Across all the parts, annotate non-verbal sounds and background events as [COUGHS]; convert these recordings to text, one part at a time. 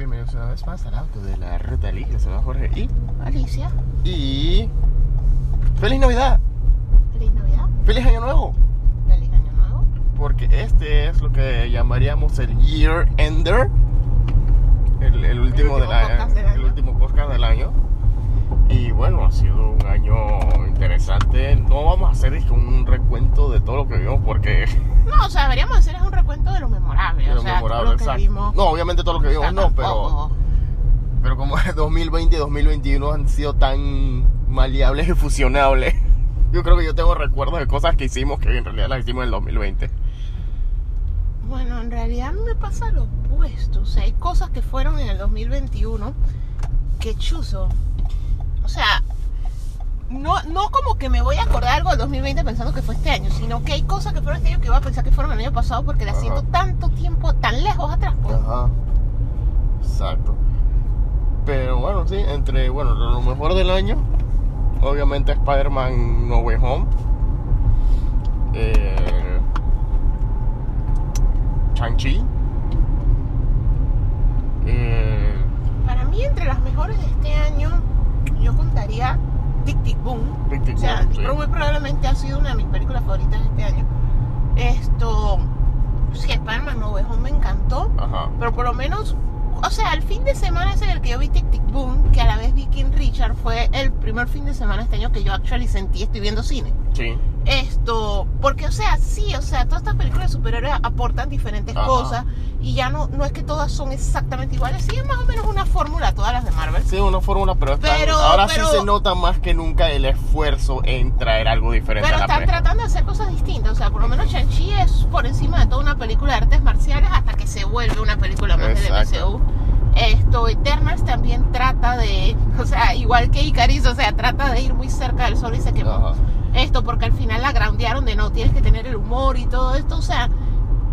Bienvenidos una vez más al auto de la Ruta Geek. Les saluda Jorge y... Alicia. Y... ¡Feliz Navidad! Feliz Navidad. ¡Feliz Año Nuevo! Feliz Año Nuevo. Porque este es lo que llamaríamos el Year Ender. El, el último, último del año, del El año. último podcast del año. Y bueno, ha sido un año interesante. No vamos a hacer un recuento de todo lo que vimos porque... [LAUGHS] No, o sea, deberíamos hacer es un recuento de lo memorable. de o lo sea, memorable, todo lo que exacto. vimos. No, obviamente todo lo que O vimos sea, no, pero... Pero como [LAUGHS] 2020 y 2021 han sido tan maleables y fusionables, [LAUGHS] yo creo que yo tengo recuerdos de cosas que hicimos que en realidad las hicimos en el 2020. Bueno, en realidad me pasa lo opuesto. O sea, hay cosas que fueron en el 2021 que chuzo. O sea, no, no como que me voy a acordar algo del 2020 pensando que fue este año, sino que hay cosas que fueron este año que voy a pensar que fueron el año pasado porque las Ajá. siento tanto tiempo, tan lejos atrás. pues. Ajá. Exacto. Pero bueno, sí, entre bueno, lo mejor del año, obviamente Spider-Man No Way Home. Eh, Shang-Chi. Eh, Para mí, entre las mejores de este año, yo contaría Tic Tic Boom. Tic Tic o sea, Boom, sí. pero muy probablemente ha sido una de mis películas favoritas de este año. Esto, sí, Spider-Man No Way Home me encantó, ajá. pero por lo menos, o sea, el fin de semana ese en el que yo vi Tic Tic Boom, que a la vez vi King Richard, fue el primer fin de semana este año que yo actually sentí estoy viendo cine. Sí. Esto, porque, o sea, sí, o sea, todas estas películas de superhéroes aportan diferentes Ajá. cosas y ya no, no es que todas son exactamente iguales, sí es más o menos una fórmula todas las de Marvel. Sí, una fórmula, pero, están- Pero- ahora pero- sí se nota más que nunca el esfuerzo en traer algo diferente Pero a la están tratando de hacer cosas distintas, o sea, por lo menos Shang-Chi es por encima de toda una película de artes marciales hasta que se vuelve una película más del Exacto. MCU. Esto, Eternals también trata de, [LAUGHS] o sea, igual que Icaris, o sea, trata de ir muy cerca del sol y se quemó. Ajá. Esto, porque al final la groundearon de no, tienes que tener el humor y todo esto, o sea,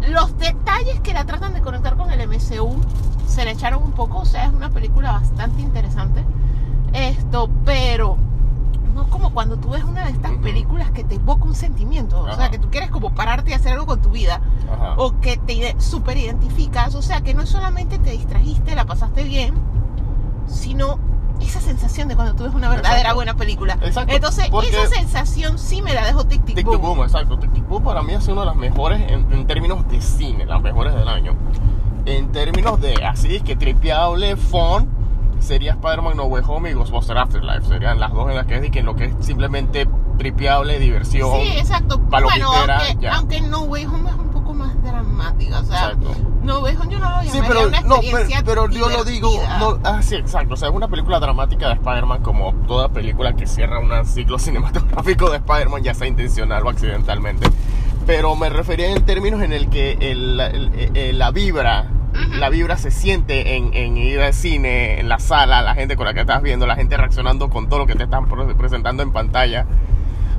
los detalles que la tratan de conectar con el MCU se le echaron un poco, o sea, es una película bastante interesante. Esto, pero no como cuando tú ves una de estas películas que te evoca un sentimiento, o sea, Ajá. que tú quieres como pararte y hacer algo con tu vida, Ajá. o que te super identificas, o sea, que no solamente te distrajiste, la pasaste bien, sino esa sensación de cuando tú ves una verdadera Exacto. buena película. Exacto, Entonces, porque- esa sensación sí me la dejó Tic Tic, Tic Boom. Tic Boom, exacto. Tic Tic Boom para mí ha sido una de las mejores en, en términos de cine, las mejores del año. En términos de así que tripeable, fun, sería Spider-Man No Way Home y Ghostbusters Afterlife. Serían las dos en las que es de que lo que es simplemente tripeable, diversión. Sí, exacto. Bueno, aunque, aunque No Way Home es un más dramática, o sea, Exacto. No Home yo no lo llamaría Sí, pero, una no, pero, experiencia pero yo lo digo, no, ah, sí, exacto, o sea, es una película dramática de Spider-Man como toda película que cierra un ciclo [LAUGHS] cinematográfico de Spider-Man, ya sea intencional o accidentalmente. Pero me refería en términos en el que el- el- el- la vibra, la vibra se siente en, en ir al cine, en la sala, la gente con la que estás viendo, la gente reaccionando con todo lo que te están pre- presentando en pantalla.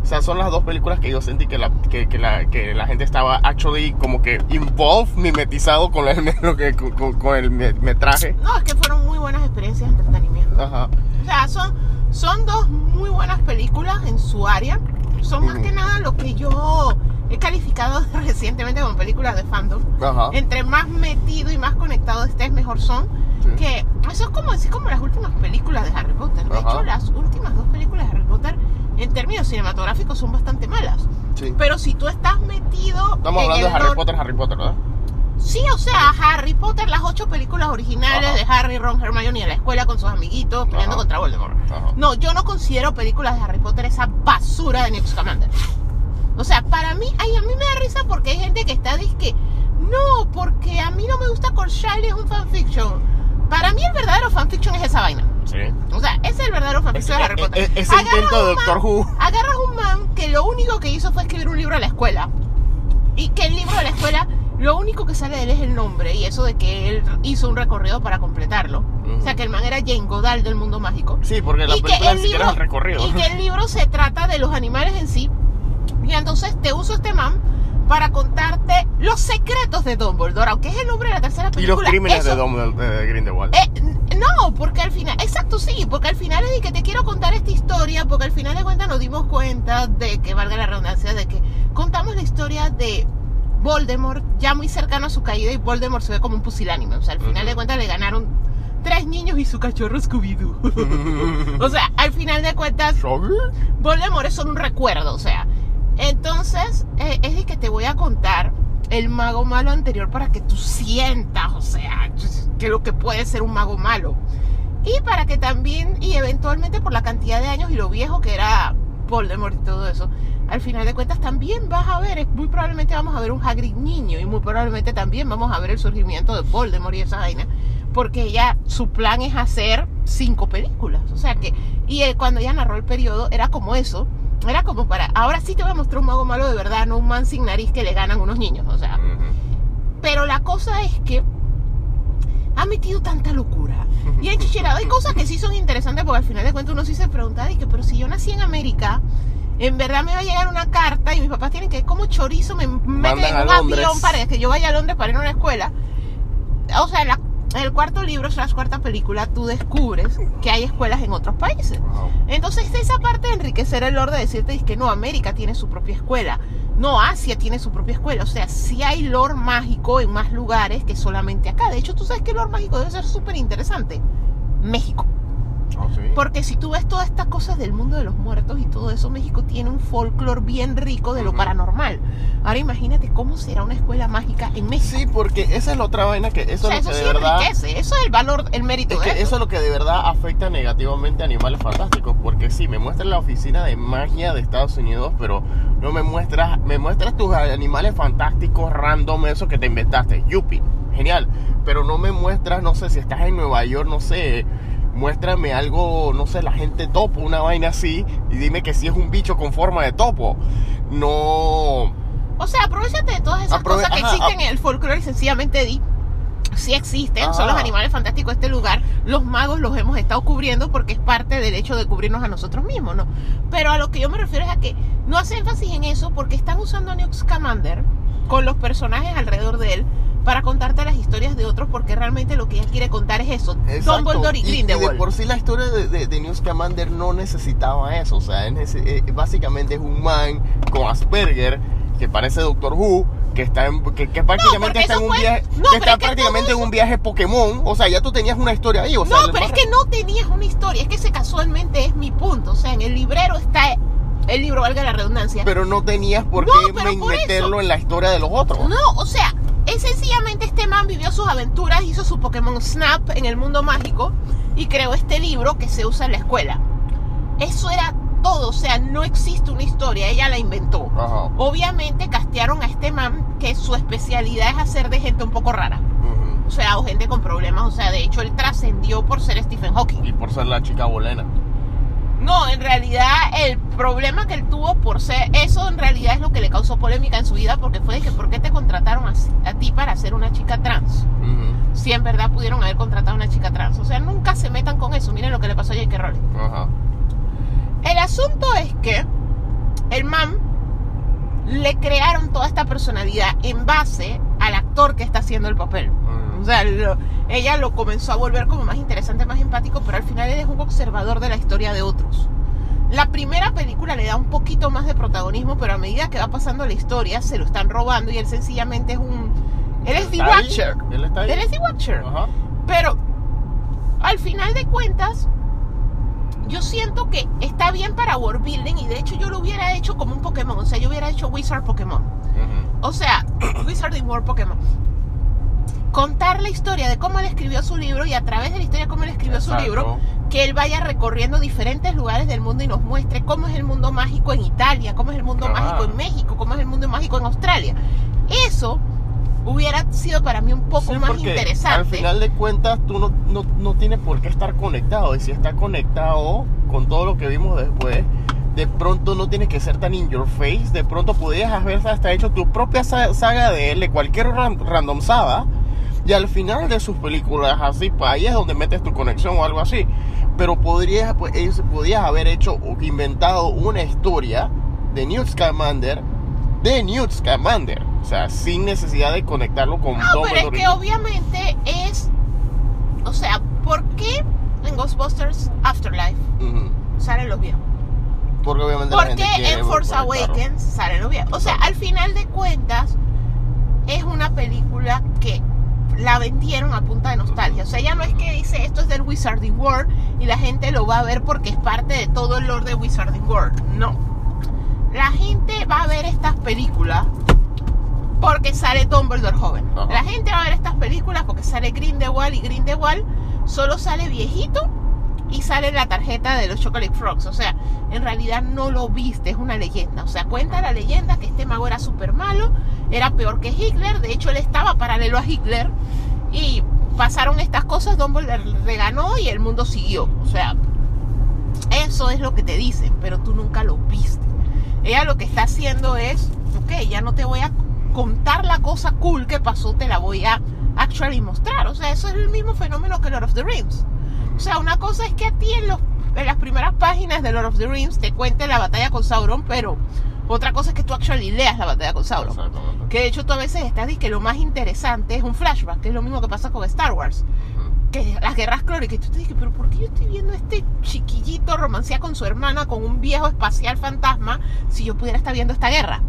O sea, son las dos películas que yo sentí que la, que, que la, que la gente estaba actually como que involved, mimetizado con, la- [LAUGHS] lo que, con, con el me- metraje. No, es que fueron muy buenas experiencias de entretenimiento. Ajá. O sea, son, son dos muy buenas películas en su área. Son más Ujú. que nada lo que yo he calificado [LAUGHS] recientemente como películas de fandom. Ajá. Entre más metido y más conectado estés, mejor son. Sí. Que eso es como decir como las últimas películas de Harry Potter. De Ajá. hecho, las últimas dos películas de Harry Potter en términos cinematográficos son bastante malas. Sí. Pero si tú estás metido Estamos en hablando el de Harry Potter, Harry Potter, ¿verdad? Sí, o sea, Harry Potter, las ocho películas originales Ajá. de Harry, Ron, Hermione en la escuela con sus amiguitos peleando Ajá. contra Voldemort. Ajá. No, yo no considero películas de Harry Potter esa basura de Newt Scamander. O sea, para mí, ay, a mí me da risa porque hay gente que está disque, no, porque a mí no me gusta Corshall es un fanfiction. Para mí el verdadero fanfiction es esa vaina. Sí. O sea, ese es el verdadero fanfiction de Harry Potter. ese- ese Agarras intento de Doctor Who. Agarras un man que lo único que hizo fue escribir un libro a la escuela. Y que el libro de la escuela lo único que sale de él es el nombre y eso de que él hizo un recorrido para completarlo. O sea, que el man era Jane Goodall del mundo mágico. Sí, porque la Y película el ni siquiera es el recorrido. Y que el libro se trata de los animales en sí. Y entonces te uso este man para contarte los secretos de Dumbledore, aunque es el nombre de la tercera Y película. los crímenes eso- de, Dom, de, de Grindelwald. eh, no, porque al final, exacto, sí, porque al final es de que te quiero contar esta historia, porque al final de cuentas nos dimos cuenta de que, valga la redundancia, de que contamos la historia de Voldemort ya muy cercano a su caída y Voldemort se ve como un pusilánime. O sea, al final de cuentas le ganaron tres niños y su cachorro Scooby-Doo. [LAUGHS] o sea, al final de cuentas. Voldemort es solo un recuerdo, o sea. Entonces, eh, es de que te voy a contar el mago malo anterior para que tú sientas, o sea, que lo que puede ser un mago malo. Y para que también, y eventualmente por la cantidad de años y lo viejo que era Voldemort y todo eso, al final de cuentas también vas a ver, muy probablemente vamos a ver un Hagrid niño y muy probablemente también vamos a ver el surgimiento de Voldemort y esa vaina, porque ella, su plan es hacer cinco películas, o sea que, y eh, cuando ella narró el periodo era como eso, era como para, ahora sí te voy a mostrar un mago malo de verdad, no un man sin nariz que le ganan unos niños, o sea, pero la cosa es que ha metido tanta locura y ha enchicherado. Hay [LAUGHS] cosas que sí son interesantes porque al final de cuentas uno sí se pregunta, "Ay, que, pero si yo nací en América, en verdad me va a llegar una carta y mis papás tienen que, como chorizo, me meten Mandan en un avión para que yo vaya a Londres para ir a una escuela. O sea, la- en el cuarto libro, slash cuarta película, tú descubres que hay escuelas en otros países. Entonces esa parte de enriquecer el lore de decirte es que no, América tiene su propia escuela, no, Asia tiene su propia escuela, o sea, sí hay lore mágico en más lugares que solamente acá. De hecho, tú sabes que el lore mágico debe ser súper interesante. México. Ah, sí. Porque si tú ves todas estas cosas del mundo de los muertos y todo eso, México tiene un folclore bien rico de lo paranormal. Ahora imagínate cómo será una escuela mágica en México. Sí, porque esa es la otra vaina que eso o sea, es lo eso que sí de verdad enriquece, eso es el valor, el mérito es de que esto. eso es lo que de verdad afecta negativamente a Animales Fantásticos, porque sí, me muestras la oficina de magia de Estados Unidos, pero no me muestras, me muestras tus animales fantásticos random, eso que te inventaste, yupi, genial, pero no me muestras, no sé, si estás en Nueva York, no sé, muéstrame algo, no sé, la gente topo, una vaina así, y dime que si es un bicho con forma de topo, no... O sea, aprovechate de todas esas Aprove- cosas que ajá, existen en el folclore y sencillamente di. Sí existen, son los animales fantásticos de este lugar. Los magos los hemos estado cubriendo porque es parte del hecho de cubrirnos a nosotros mismos, ¿no? Pero a lo que yo me refiero es a que no hace énfasis en eso porque están usando a Newt Scamander con los personajes alrededor de él para contarte las historias de otros porque realmente lo que ella quiere contar es eso. Exacto. Dumbledore y Y- y, Grindelwald. de por sí la historia de, de, de Newt Scamander no necesitaba eso. O sea, es nece- eh, básicamente es un man con Asperger que parece Doctor Who. Que, está en, que, que prácticamente porque está en un fue- viaje, no, que está es que prácticamente en un viaje Pokémon. O sea, ya tú tenías una historia ahí. O sea, No, pero es que no tenías una historia, es que ese casualmente es mi punto. O sea, en el librero está el libro, valga la redundancia. Pero no tenías por No, qué por meterlo eso. en la historia de los otros. No, o sea, es sencillamente este man vivió sus aventuras, hizo su Pokémon Snap en el mundo mágico y creó este libro que se usa en la escuela. Eso era todo, o sea, no existe una historia, ella la inventó. Ajá. Obviamente castearon a este man que su especialidad es hacer de gente un poco rara. O sea, o gente con problemas. O sea, de hecho, él trascendió por ser Stephen Hawking. Y por ser la chica bolena. No, en realidad el problema que él tuvo por ser eso en realidad es lo que le causó polémica en su vida porque fue de que ¿por qué te contrataron a, a ti para ser una chica trans? Si en verdad pudieron haber contratado a una chica trans. O sea, nunca se metan con eso. Miren lo que le pasó a J.K. Rowling. Ajá. El asunto es que el man le crearon toda esta personalidad en base al actor que está haciendo el papel. O sea, lo- ella lo comenzó a volver como más interesante, más empático, pero al final él es un observador de la historia de otros. La primera película le da un poquito más de protagonismo, pero a medida que va pasando la historia se lo están robando y él sencillamente es un... Él es The. Watcher. Él está ahí. Él es The Watcher. Pero al final de cuentas, yo siento que está bien para world building y de hecho yo lo hubiera hecho como un Pokémon. O sea, yo hubiera hecho Wizard Pokémon. O sea, [COUGHS] Wizarding World Pokémon. Contar la historia de cómo él escribió su libro y a través de la historia de cómo él escribió su libro, que él vaya recorriendo diferentes lugares del mundo y nos muestre cómo es el mundo mágico en Italia, cómo es el mundo Ah. mágico en México, cómo es el mundo mágico en Australia. Eso hubiera sido para mí un poco Sí, más interesante. Al final de cuentas, tú no, no, no tienes por qué estar conectado. Y si está conectado con todo lo que vimos después, de pronto no tiene que ser tan in your face. De pronto podrías haber hasta hecho tu propia sa- saga de él, de cualquier ran- random saga. Y al final de sus películas, así, pues ahí es donde metes tu conexión o algo así. Pero podrías, pues, ellos- podrías haber hecho, o inventado una historia de Newt Scamander, de Newt Scamander. O sea, sin necesidad de conectarlo con No, pero es que obviamente es. O sea, ¿por qué en Ghostbusters Afterlife Ujú. salen los viejos? Porque obviamente la ¿Por gente qué en Force. Awakens salen los viejos? O sea, al final de cuentas, es una película que la vendieron a punta de nostalgia. O sea, ya no es que dice esto es del Wizarding World y la gente lo va a ver porque es parte de todo el lore de Wizarding World. No. La gente va a ver estas películas porque sale Dumbledore joven. Ajá. La gente va a ver estas películas porque sale Grindelwald y Grindelwald solo sale viejito y sale la tarjeta de los Chocolate Frogs. O sea, en realidad no lo viste, es una leyenda. O sea, cuenta la leyenda que este mago era súper malo, era peor que Hitler. De hecho, él estaba paralelo a Hitler. Y pasaron estas cosas, Dumbledore le ganó y el mundo siguió. O sea, eso es lo que te dicen, pero tú nunca lo viste. Ella lo que está haciendo es, ok, ya no te voy a contar la cosa cool que pasó, te la voy a actually mostrar. O sea, eso es el mismo fenómeno que Lord of the Rings. O sea, una cosa es que a ti en, en las primeras páginas de Lord of the Rings te cuente la batalla con Sauron, pero otra cosa es que tú actually leas la batalla con Sauron. Que de hecho tú a veces estás y que lo más interesante es un flashback, que es lo mismo que pasa con Star Wars. Que las guerras clóricas, y tú te dices, pero ¿por qué yo estoy viendo a este chiquillito romancea con su hermana con un viejo espacial fantasma si yo pudiera estar viendo esta guerra?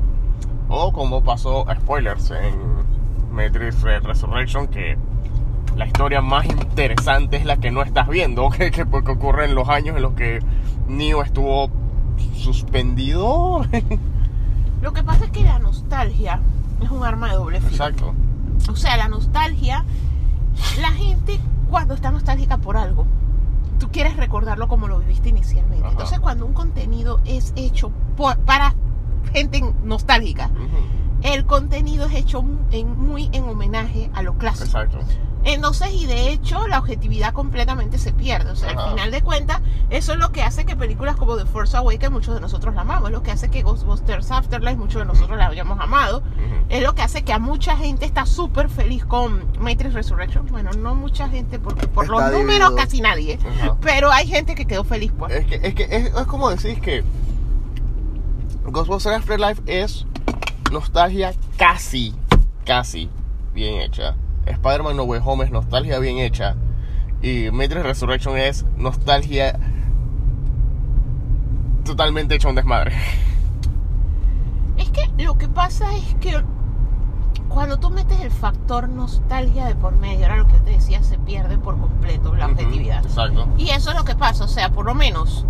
O como pasó, spoilers, en Matrix Re- Resurrection, que la historia más interesante es la que no estás viendo, [LAUGHS] que, que, porque ocurre en los años en los que Neo estuvo suspendido. [LAUGHS] Lo que pasa es que la nostalgia es un arma de doble filo. Exacto. O sea, la nostalgia, la gente cuando está nostálgica por algo, tú quieres recordarlo como lo viviste inicialmente. Ajá. Entonces, cuando un contenido es hecho por- para gente nostálgica, el contenido es hecho en- muy en homenaje a lo clásico. Exacto. Entonces, y de hecho, la objetividad completamente se pierde. O sea, Ajá. al final de cuentas, eso es lo que hace que películas como The Force Awakens, muchos de nosotros la amamos. Es lo que hace que Ghostbusters Afterlife, muchos de nosotros la hayamos amado. Es lo que hace que a mucha gente está súper feliz con Matrix Resurrection. Bueno, no mucha gente, porque por Está los números casi nadie. Pero hay gente que quedó feliz, pues. Es que, es que es, es como decís que Ghostbusters Afterlife es nostalgia casi, casi bien hecha. Spider-Man No Way Home es nostalgia bien hecha. Y Matrix Resurrection es nostalgia totalmente hecha un desmadre. [LAUGHS] Es que lo que pasa es que cuando tú metes el factor nostalgia de por medio, era lo que te decía, se pierde por completo la objetividad. Exacto. Y eso es lo que pasa, o sea, por lo menos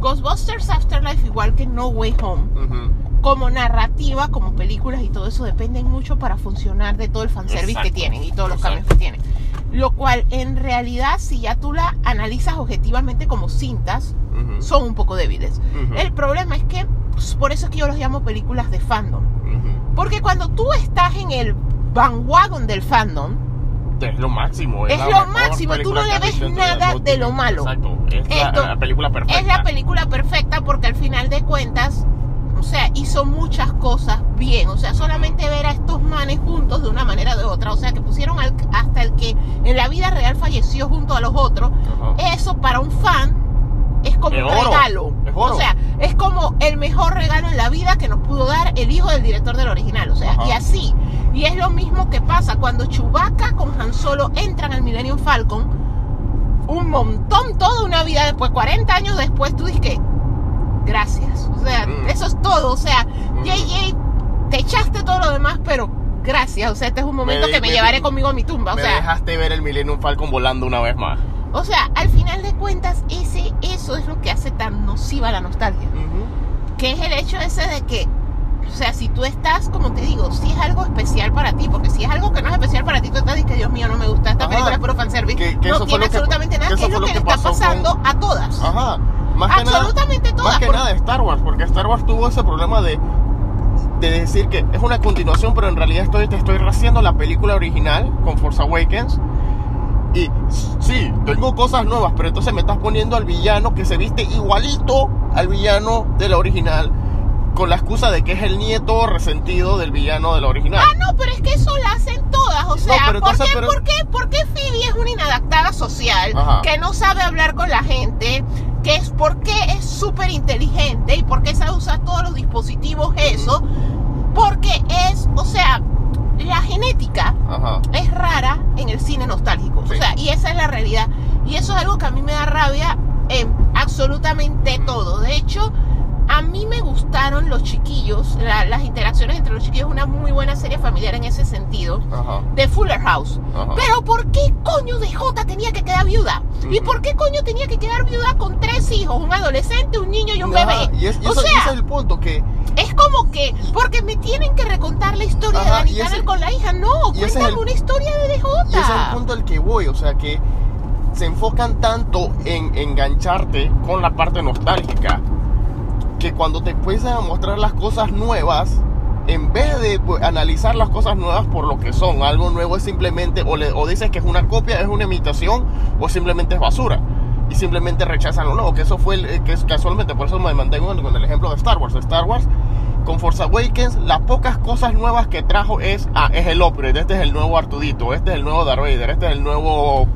Ghostbusters Afterlife, igual que No Way Home, Ujú. Como narrativa, como películas y todo eso, dependen mucho para funcionar de todo el fanservice Exacto. que tienen y todos los Exacto. cambios que tienen. Lo cual, en realidad, si ya tú la analizas objetivamente como cintas, Ujú. son un poco débiles. Ujú. El problema es que, pues, por eso es que yo los llamo películas de fandom. Ujú. Porque cuando tú estás en el bandwagon del fandom, Es lo máximo. Es la lo máximo, tú no le ves nada de lo malo. Exacto. Es la- Esto la, película perfecta. es la película perfecta porque al final de cuentas, o sea, hizo muchas cosas bien. O sea, solamente ver a estos manes juntos de una manera o de otra. O sea, que pusieron al- hasta el que en la vida real falleció junto a los otros. Ajá. Eso para un fan es como Es un oro, regalo. es oro. O sea, es como el mejor regalo en la vida que nos pudo dar el hijo del director del original. O sea, Ajá. y así. Y es lo mismo que pasa cuando Chewbacca con Han Solo entran al Millennium Falcon. Un montón, toda una vida después, 40 años después, tú dices que gracias. O sea, Mm. eso es todo. O sea, Mm. JJ, te echaste todo lo demás, pero gracias. O sea, este es un momento de- que me me- llevaré conmigo a mi tumba. O Me sea, dejaste ver el Millennium Falcon volando una vez más. o sea, al final de cuentas, ese, eso es lo que hace tan nociva la nostalgia. Que es el hecho ese de que, o sea, si tú estás, como te digo, si es algo especial para ti, porque si es algo que no es especial para ti, tú estás diciendo que Dios mío, no me gusta, esta Ajá. película es puro fanservice, Que- que no tiene lo que- absolutamente nada, que es lo que, le está pasando a todas. Ajá. Más que nada, Absolutamente todas. más que porque- nada Star Wars, porque Star Wars tuvo ese problema de, de decir que es una continuación, pero en realidad estoy, te estoy haciendo la película original con Force Awakens. Y sí, tengo cosas nuevas, pero entonces me estás poniendo al villano que se viste igualito al villano de la original, con la excusa de que es el nieto resentido del villano de la original. Ah, no, pero es que eso lo hacen todas. O sea, pero ¿por, entonces, qué, pero- por qué- por qué Phoebe es una inadaptada social Ajá. que no sabe hablar con la gente? Que es porque es súper inteligente y porque sabe usar todos los dispositivos, eso. Porque es, o sea, la genética Ajá. es rara en el cine nostálgico. Sí. O sea, y esa es la realidad. Y eso es algo que a mí me da rabia en absolutamente todo. De hecho, a mí me gustaron los chiquillos, la- las interacciones entre los chiquillos, una muy buena serie familiar en ese sentido. Ajá. De Fuller House. Ajá. Pero ¿por qué coño de J tenía que quedar viuda? ¿Y por qué coño tenía que quedar viuda con tres hijos? Un adolescente, un niño y un bebé. Y, es- y o eso- sea, ese es el punto, que es como que, porque me tienen que recontar la historia Ajá, de Danny Tanner con la hija. No, ese es cuéntame el- una historia de DJ. Y ese es el punto al que voy, o sea que se enfocan tanto en engancharte con la parte nostálgica que cuando te empiezan a mostrar las cosas nuevas, en vez de pues, analizar las cosas nuevas por lo que son, algo nuevo es simplemente, o, le- o dices que es una copia, es una imitación, o simplemente es basura. Y simplemente rechazan lo nuevo, que eso fue, el- eh, que es casualmente, por eso me mantengo con el ejemplo de Star Wars. Star Wars con Force Awakens, las pocas cosas nuevas que trajo es, ah, es el upgrade, este es el nuevo Artudito, este es el nuevo Darth Vader, este es el nuevo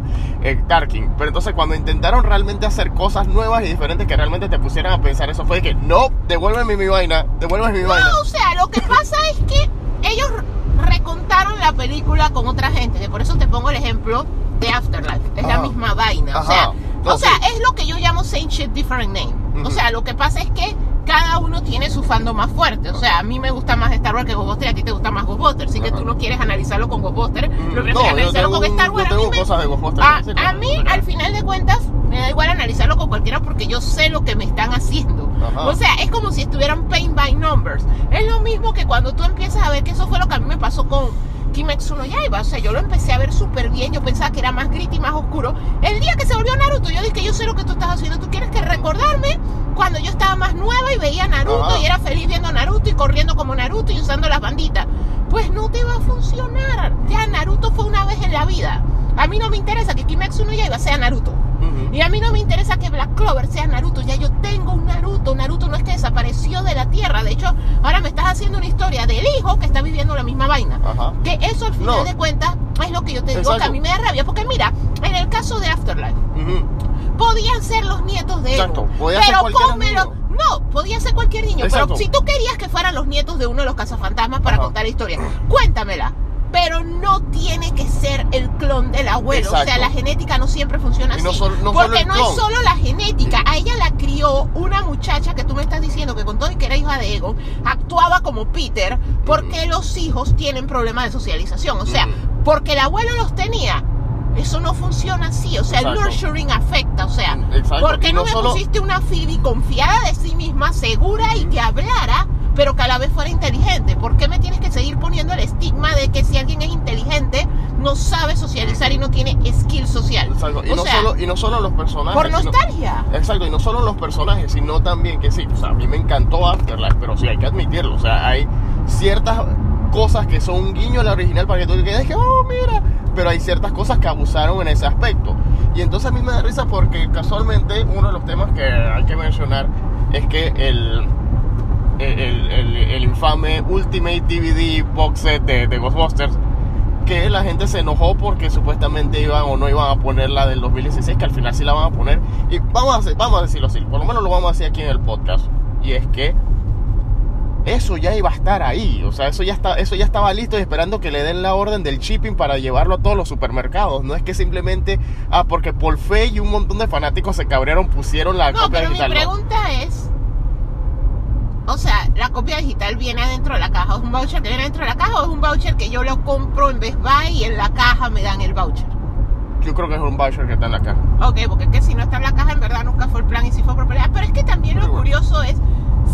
eh, Tarkin. Pero entonces cuando intentaron realmente hacer cosas nuevas y diferentes que realmente te pusieran a pensar, eso fue de que, no, devuélveme mi vaina, devuélveme mi vaina. No, o sea, lo que [LAUGHS] pasa es que ellos recontaron la película con otra gente. que Por eso te pongo el ejemplo de Afterlife. Es la misma vaina. O sea, No, o sea sí. es lo que yo llamo same shit, different name. O sea, lo que pasa es que cada uno tiene su fandom más fuerte. O sea, a mí me gusta más Star Wars que Ghostbusters, a ti te gusta más Ghostbusters. Así que Ajá. tú no quieres analizarlo con Ghostbusters, Mm, prefieres no, yo analizarlo tengo, con Star yo Wars. A mí tengo me- cosas de Ghostbusters. a, que a mí, al final de cuentas, me da igual analizarlo con cualquiera porque yo sé lo que me están haciendo. Ajá. O sea, es como si estuvieran paint by numbers. Es lo mismo que cuando tú empiezas a ver que eso fue lo que a mí me pasó con Kimetsu no Yaiba. O sea, yo lo empecé a ver súper bien. Yo pensaba que era más gritty, más oscuro. El día que se volvió Naruto, yo dije, yo sé lo que tú estás haciendo. Tú quieres que cuando yo estaba más nueva y veía Naruto Ajá. y era feliz viendo Naruto y corriendo como Naruto y usando las banditas. Pues no te va a funcionar. Ya Naruto fue una vez en la vida. A mí no me interesa que Kimetsu no Yaiba sea Naruto. Y a mí no me interesa que Black Clover sea Naruto. Ya yo tengo un Naruto. Naruto no es que desapareció de la tierra. De hecho, ahora me estás haciendo una historia del hijo que está viviendo la misma vaina. Ajá. Que eso al final No. de cuentas es lo que yo te digo Exacto. que a mí me da rabia. Porque mira, en el caso de Afterlife. Podían ser los nietos de Exacto, podía pero niño. No, podía ser cualquier niño. Exacto. Pero si tú querías que fueran los nietos de uno de los cazafantasmas para Ajá. contar la historia, cuéntamela. Pero no tiene que ser el clon del abuelo. O sea, la genética no siempre funciona no así. solo- no porque no es solo la genética. A ella la crió una muchacha que tú me estás diciendo que con todo y que era hija de Ego, actuaba como Peter porque los hijos tienen problemas de socialización. O sea, porque el abuelo los tenía. Eso no funciona así, o sea, el Exacto. nurturing afecta, o sea, Exacto, ¿por qué y no, no me solo- pusiste una Phoebe confiada de sí misma, segura y que hablara, pero que a la vez fuera inteligente? ¿Por qué me tienes que seguir poniendo el estigma de que si alguien es inteligente no sabe socializar y no tiene skill social? Exacto. Y, o no sea, solo, y no solo los personajes. por sino- nostalgia. Exacto, y no solo los personajes, sino también que sí, o sea, a mí me encantó Afterlife, pero sí hay que admitirlo, o sea, hay ciertas cosas que son un guiño a la original para que tú quedes que, oh, mira, pero hay ciertas cosas que abusaron en ese aspecto. Y entonces a mí me da risa porque casualmente uno de los temas que hay que mencionar es que el, el, el- infame Ultimate DVD box set de, de Ghostbusters, que la gente se enojó porque supuestamente iban o no iban a poner la del 2016, que al final sí la van a poner. Y vamos a, vamos a decirlo así, por lo menos lo vamos a decir aquí en el podcast. Y es que eso ya iba a estar ahí, o sea, eso ya, está, eso ya estaba listo y esperando que le den la orden del shipping para llevarlo a todos los supermercados. No es que simplemente, ah, porque por fe y un montón de fanáticos se cabrearon, pusieron la No, copia pero mi digital. no. pregunta es, o sea, ¿la copia digital viene adentro de la caja? ¿Es un voucher que viene dentro de la caja o es un voucher que yo lo compro en Best Buy y en la caja me dan el voucher? Yo creo que es un voucher que está en la caja. Ok, porque es que si no está en la caja, en verdad nunca fue el plan y si fue propiedad. Pero es que también lo bueno. curioso es,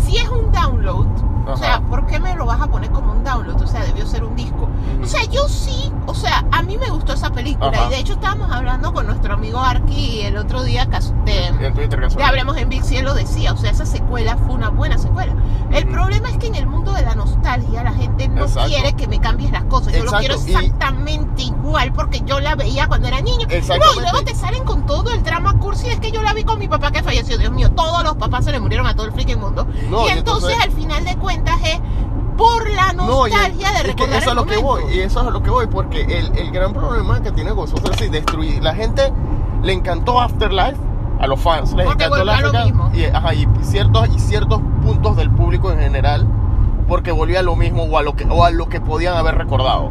si es un download, o Ajá. sea, ¿por qué me lo vas a poner como un download? O sea, debió ser un disco. O sea, yo sí, o sea, a mí me gustó esa película. Ajá. Y de hecho estábamos hablando con nuestro amigo Arki el otro día de, En Twitter casual. Hablemos en Big Cielo decía, o sea, esa secuela fue una buena secuela. El Ujú. problema es que en el mundo de la nostalgia la gente no Exacto. quiere que me cambies las cosas. Yo lo Exacto, quiero y- exactamente igual. igual porque yo la veía cuando era niño. No, y luego te salen con todo el drama cursi. Es que yo la vi con mi papá que falleció. Dios mío, todos los papás se le murieron a todo el freaking mundo. No, y y entonces, entonces- al final de cuentas es por la No, nostalgia de es que recordar eso es el lo que momento. voy, y eso es a lo que voy, porque el, el gran problema que tiene Ghostbusters es destruir. La gente le encantó Afterlife, a los fans les Porque encantó volvió a lo Afterlife, mismo. y, ajá, y ciertos, y ciertos puntos del público en general, porque volvía a lo mismo o a lo que, o a lo que podían haber recordado.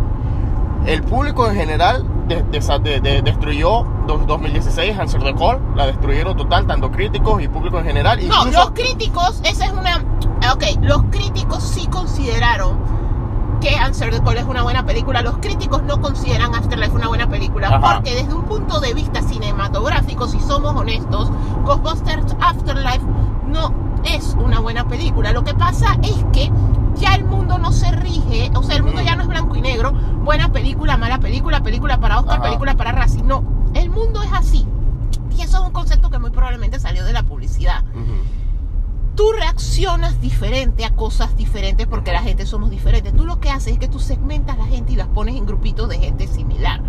El público en general de- de- de- de- destruyó dos- 2016 Answer the Call, la destruyeron total, tanto críticos y público en general. No, los críticos, esa es una. Ok, los críticos sí consideraron que Answer the Call es una buena película. Los críticos no consideran Afterlife una buena película. Ajá. Porque desde un punto de vista cinematográfico, si somos honestos, Ghostbusters Afterlife no es una buena película. Lo que pasa es que ya el mundo no se rige, o sea, el mundo Ujú. ya no es blanco y negro, buena película, mala película, película para Oscar, Ajá. película para Razzie. No, el mundo es así. Y eso es un concepto que muy probablemente salió de la publicidad. Tú reaccionas diferente a cosas diferentes porque la gente somos diferentes. Tú lo que haces es que tú segmentas a la gente y las pones en grupitos de gente similar.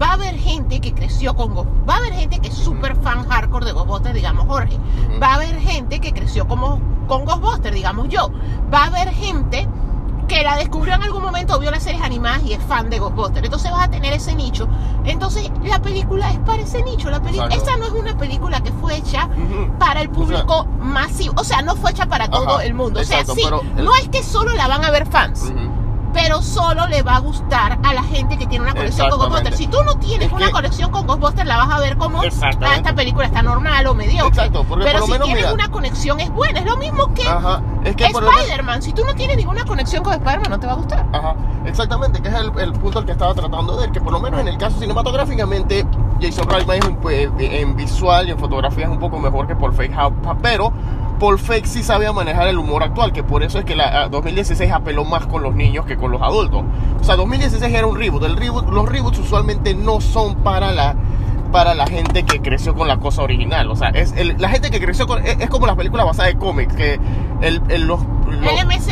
Va a haber gente que creció con Ghost, va a haber gente que es súper fan hardcore de Ghostbusters, digamos Jorge. Va a haber gente que creció como con Ghostbusters, digamos yo. Va a haber gente que la descubrió en algún momento, vio las series animadas y es fan de Ghostbusters. Entonces vas a tener ese nicho. Entonces la película es para ese nicho. La Exacto. Esta no es una película que fue hecha para el público masivo. O sea, no fue hecha para todo Ajá, el mundo. O sea, exacto, sí, el- no es que solo la van a ver fans. Pero solo le va a gustar a la gente que tiene una conexión con. Ghostbusters. Si tú no tienes Es una conexión con Ghostbusters, la vas a ver como. "Ah, esta película está normal o mediocre. Exacto, porque pero por lo si menos, tienes mira- una conexión es buena. Es lo mismo que Ajá. Es que por Spider-Man. Si tú no tienes ninguna conexión con Spider-Man, no te va a gustar. Ajá, exactamente, que es el, el punto al que estaba tratando de ver, que por lo menos en el caso cinematográficamente, Jason Reitman es un, pues, en visual y en fotografía es un poco mejor que Paul Feig, ja- pero Paul Feig sí sabía manejar el humor actual, que por eso es que la a 2016 apeló más con los niños que con los adultos. O sea, 2016 era un reboot, el reboot los reboots usualmente no son para la para la gente que creció con la cosa original. O sea, es el- la gente que creció con. Es, es como las películas basadas en cómics, que el, el- los, los-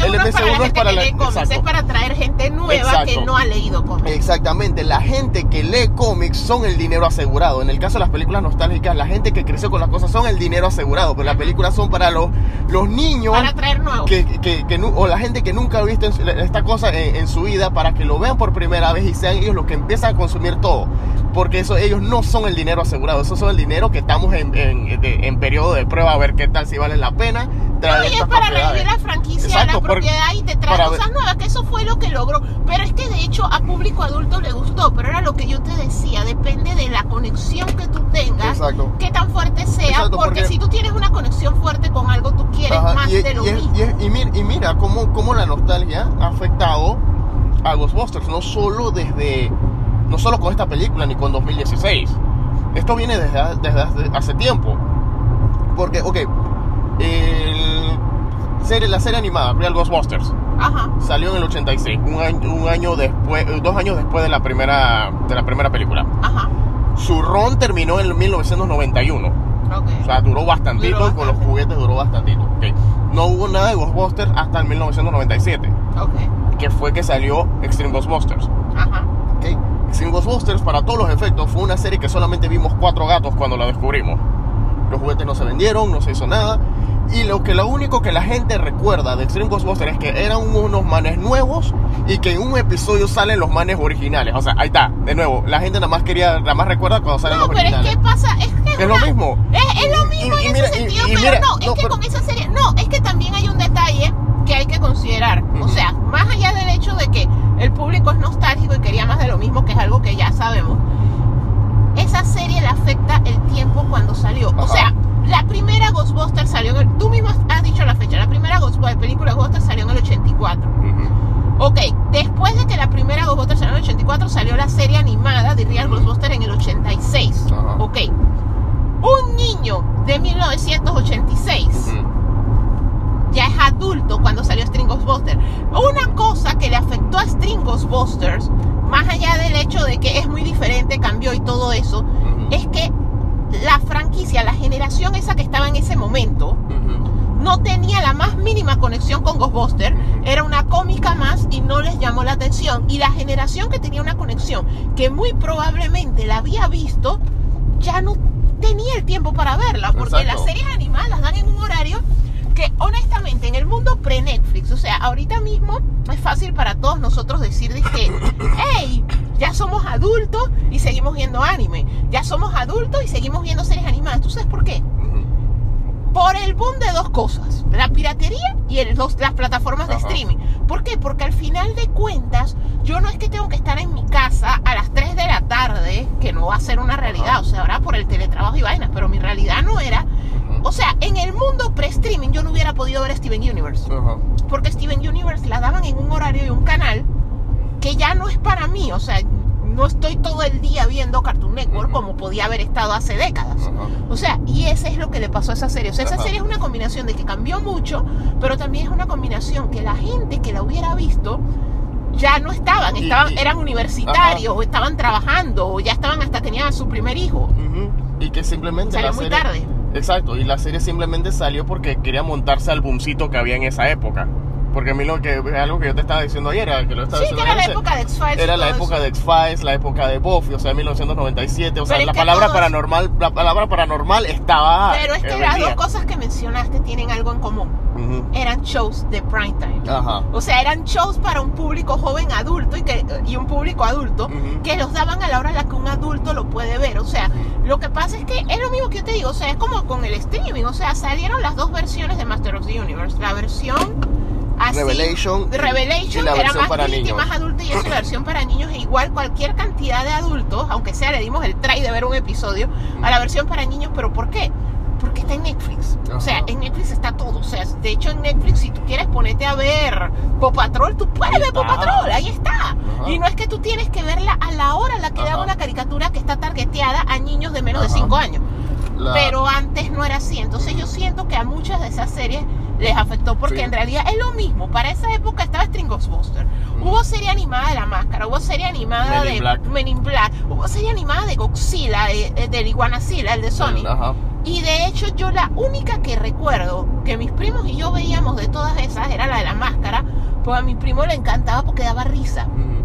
el MCU, no es para la gente que lee cómics, es para traer gente nueva que no ha leído cómics. Exactamente, la gente que lee cómics son el dinero asegurado. En el caso de las películas nostálgicas, la gente que creció con las cosas son el dinero asegurado, pero las películas son para los, los niños Para traer nuevos. que, que- que nu- o la gente que nunca ha visto esta cosa en, en su vida para que lo vean por primera vez y sean ellos los que empiezan a consumir todo. Porque eso ellos no son el dinero asegurado, esos son el dinero que estamos en, en, de- en periodo de prueba a ver qué tal si vale la pena No, traer y es para revivir la franquicia, Exacto, la por- propiedad y te trae cosas ver- nuevas, que eso fue lo que logró. Pero es que de hecho a público adulto le gustó, pero era lo que yo te decía, depende de la conexión que tú tengas, Exacto. qué tan fuerte sea, Exacto, porque, porque- si tú tienes una conexión fuerte con algo, tú quieres Ajá, más y, de lo y mismo. y y mira, y mira cómo, cómo la nostalgia ha afectado a Ghostbusters, no solo desde, no solo con esta película ni con 2016. Esto viene desde, desde hace, tiempo. Porque, ok, el serie, la serie animada, Real Ghostbusters, Ajá, salió en el 86, un año, un año después, eh, dos años después de la primera, de la primera película. ajá, Su ron terminó en 1991. ok. O sea, duró bastantito, Duró con los bastante. juguetes duró bastantito. ok. No hubo nada de Ghostbusters hasta el 1997, ok, que fue que salió Extreme Ghostbusters. ajá. Extreme Ghostbusters, para todos los efectos, fue una serie que solamente vimos cuatro gatos cuando la descubrimos. Los juguetes no se vendieron, no se hizo nada. Y lo que lo único que la gente recuerda de Extreme Ghostbusters es que eran unos manes nuevos y que en un episodio salen los manes originales. O sea, ahí está, de nuevo, la gente nada más quería, nada más recuerda cuando salen No, los pero es originales. que pasa, es que Es lo mismo. Es, es lo mismo Y- y en mira, ese y- sentido, y pero mira, no, es no, que pero- con esa serie, no, es que también hay un detalle que hay que considerar. O sea, más allá del hecho de que el público es nostálgico y quería más de lo mismo, que es algo que ya sabemos, esa serie le afecta el tiempo cuando salió. O sea, la primera Ghostbusters salió en el, tú mismo has dicho la fecha, la primera película Ghostbusters salió en el 84. Ujú. Ok, después de que la primera Ghostbusters salió en el 84, salió la serie animada de Real Ghostbusters en el 86. Ajá. Ok, un niño de 1986 Ujú. Ya es adulto cuando salió String Ghostbusters. Una cosa que le afectó a String Ghostbusters, más allá del hecho de que es muy diferente, cambió y todo eso, es que la franquicia, la generación esa que estaba en ese momento, no tenía la más mínima conexión con Ghostbusters. Ujú. Era una cómica más y no les llamó la atención. Y la generación que tenía una conexión, que muy probablemente la había visto, ya no tenía el tiempo para verla, porque Exacto. las series animadas las dan en un horario que honestamente en el mundo pre-Netflix, o sea, ahorita mismo es fácil para todos nosotros decir de que, hey, ya somos adultos y seguimos viendo anime, ya somos adultos y seguimos viendo series animadas. ¿Tú sabes por qué? Por el boom de dos cosas, la piratería y el- los- las plataformas de Ajá. streaming. ¿Por qué? Porque al final de cuentas, yo no es que tengo que estar en mi casa a las 3 de la tarde, que no va a ser una realidad, Ajá. o sea, ahora por el teletrabajo y vainas, pero mi realidad no era. O sea, en el mundo pre-streaming yo no hubiera podido ver Steven Universe, porque Steven Universe la daban en un horario y un canal que ya no es para mí, o sea, no estoy todo el día viendo Cartoon Network como podía haber estado hace décadas. O sea, y ese es lo que le pasó a esa serie. O sea, esa serie es una combinación de que cambió mucho, pero también es una combinación que la gente que la hubiera visto ya no estaban, estaban y- eran universitarios o estaban trabajando o ya estaban hasta tenían a su primer hijo. Y que simplemente Salió la muy serie... tarde. Exacto, y la serie simplemente salió porque quería montarse al boomcito que había en esa época. Porque a mí lo que es algo que yo te estaba diciendo ayer, era que lo estaba Sí, diciendo era la época de X-Files. Era la época eso. de X-Files, la época de Buffy, o sea, 1997. O sea, Pero la palabra todos- paranormal, la palabra paranormal estaba. Pero es que las dos cosas que mencionaste tienen algo en común. Ujú. Eran shows de prime time. Ajá. O sea, eran shows para un público joven adulto y, que, y un público adulto Ujú. que los daban a la hora en la que un adulto lo puede ver. O sea, lo que pasa es que es lo mismo que yo te digo. O sea, es como con el streaming. O sea, salieron las dos versiones de Master of the Universe. La versión así, Revelation Revelation, y la que era más para y más adulta y es la versión para niños. E igual cualquier cantidad de adultos, aunque sea le dimos el try de ver un episodio, a la versión para niños. ¿Pero por qué? Porque está en Netflix. O sea, en Netflix está todo. O sea, de hecho en Netflix si tú quieres ponerte a ver Paw Patrol, tú puedes ver Paw está. Patrol, ahí está. Y no es que tú tienes que verla a la hora en la que dan una caricatura que está targeteada a niños de menos de Ajá. 5 años. La- Pero antes no era así. Entonces yo siento que a muchas de esas series les afectó porque Sí. en realidad es lo mismo. Para esa época estaba String Ghostbuster. Mm. Hubo serie animada de La Máscara, hubo serie animada Men de Black. Men in Black, hubo serie animada de Godzilla, de, de, del Iguanazilla, el de Sony. Ajá. Y de hecho yo la única que recuerdo que mis primos y yo veíamos de todas esas era la de la máscara, pues a mi primo le encantaba porque daba risa. Ujú.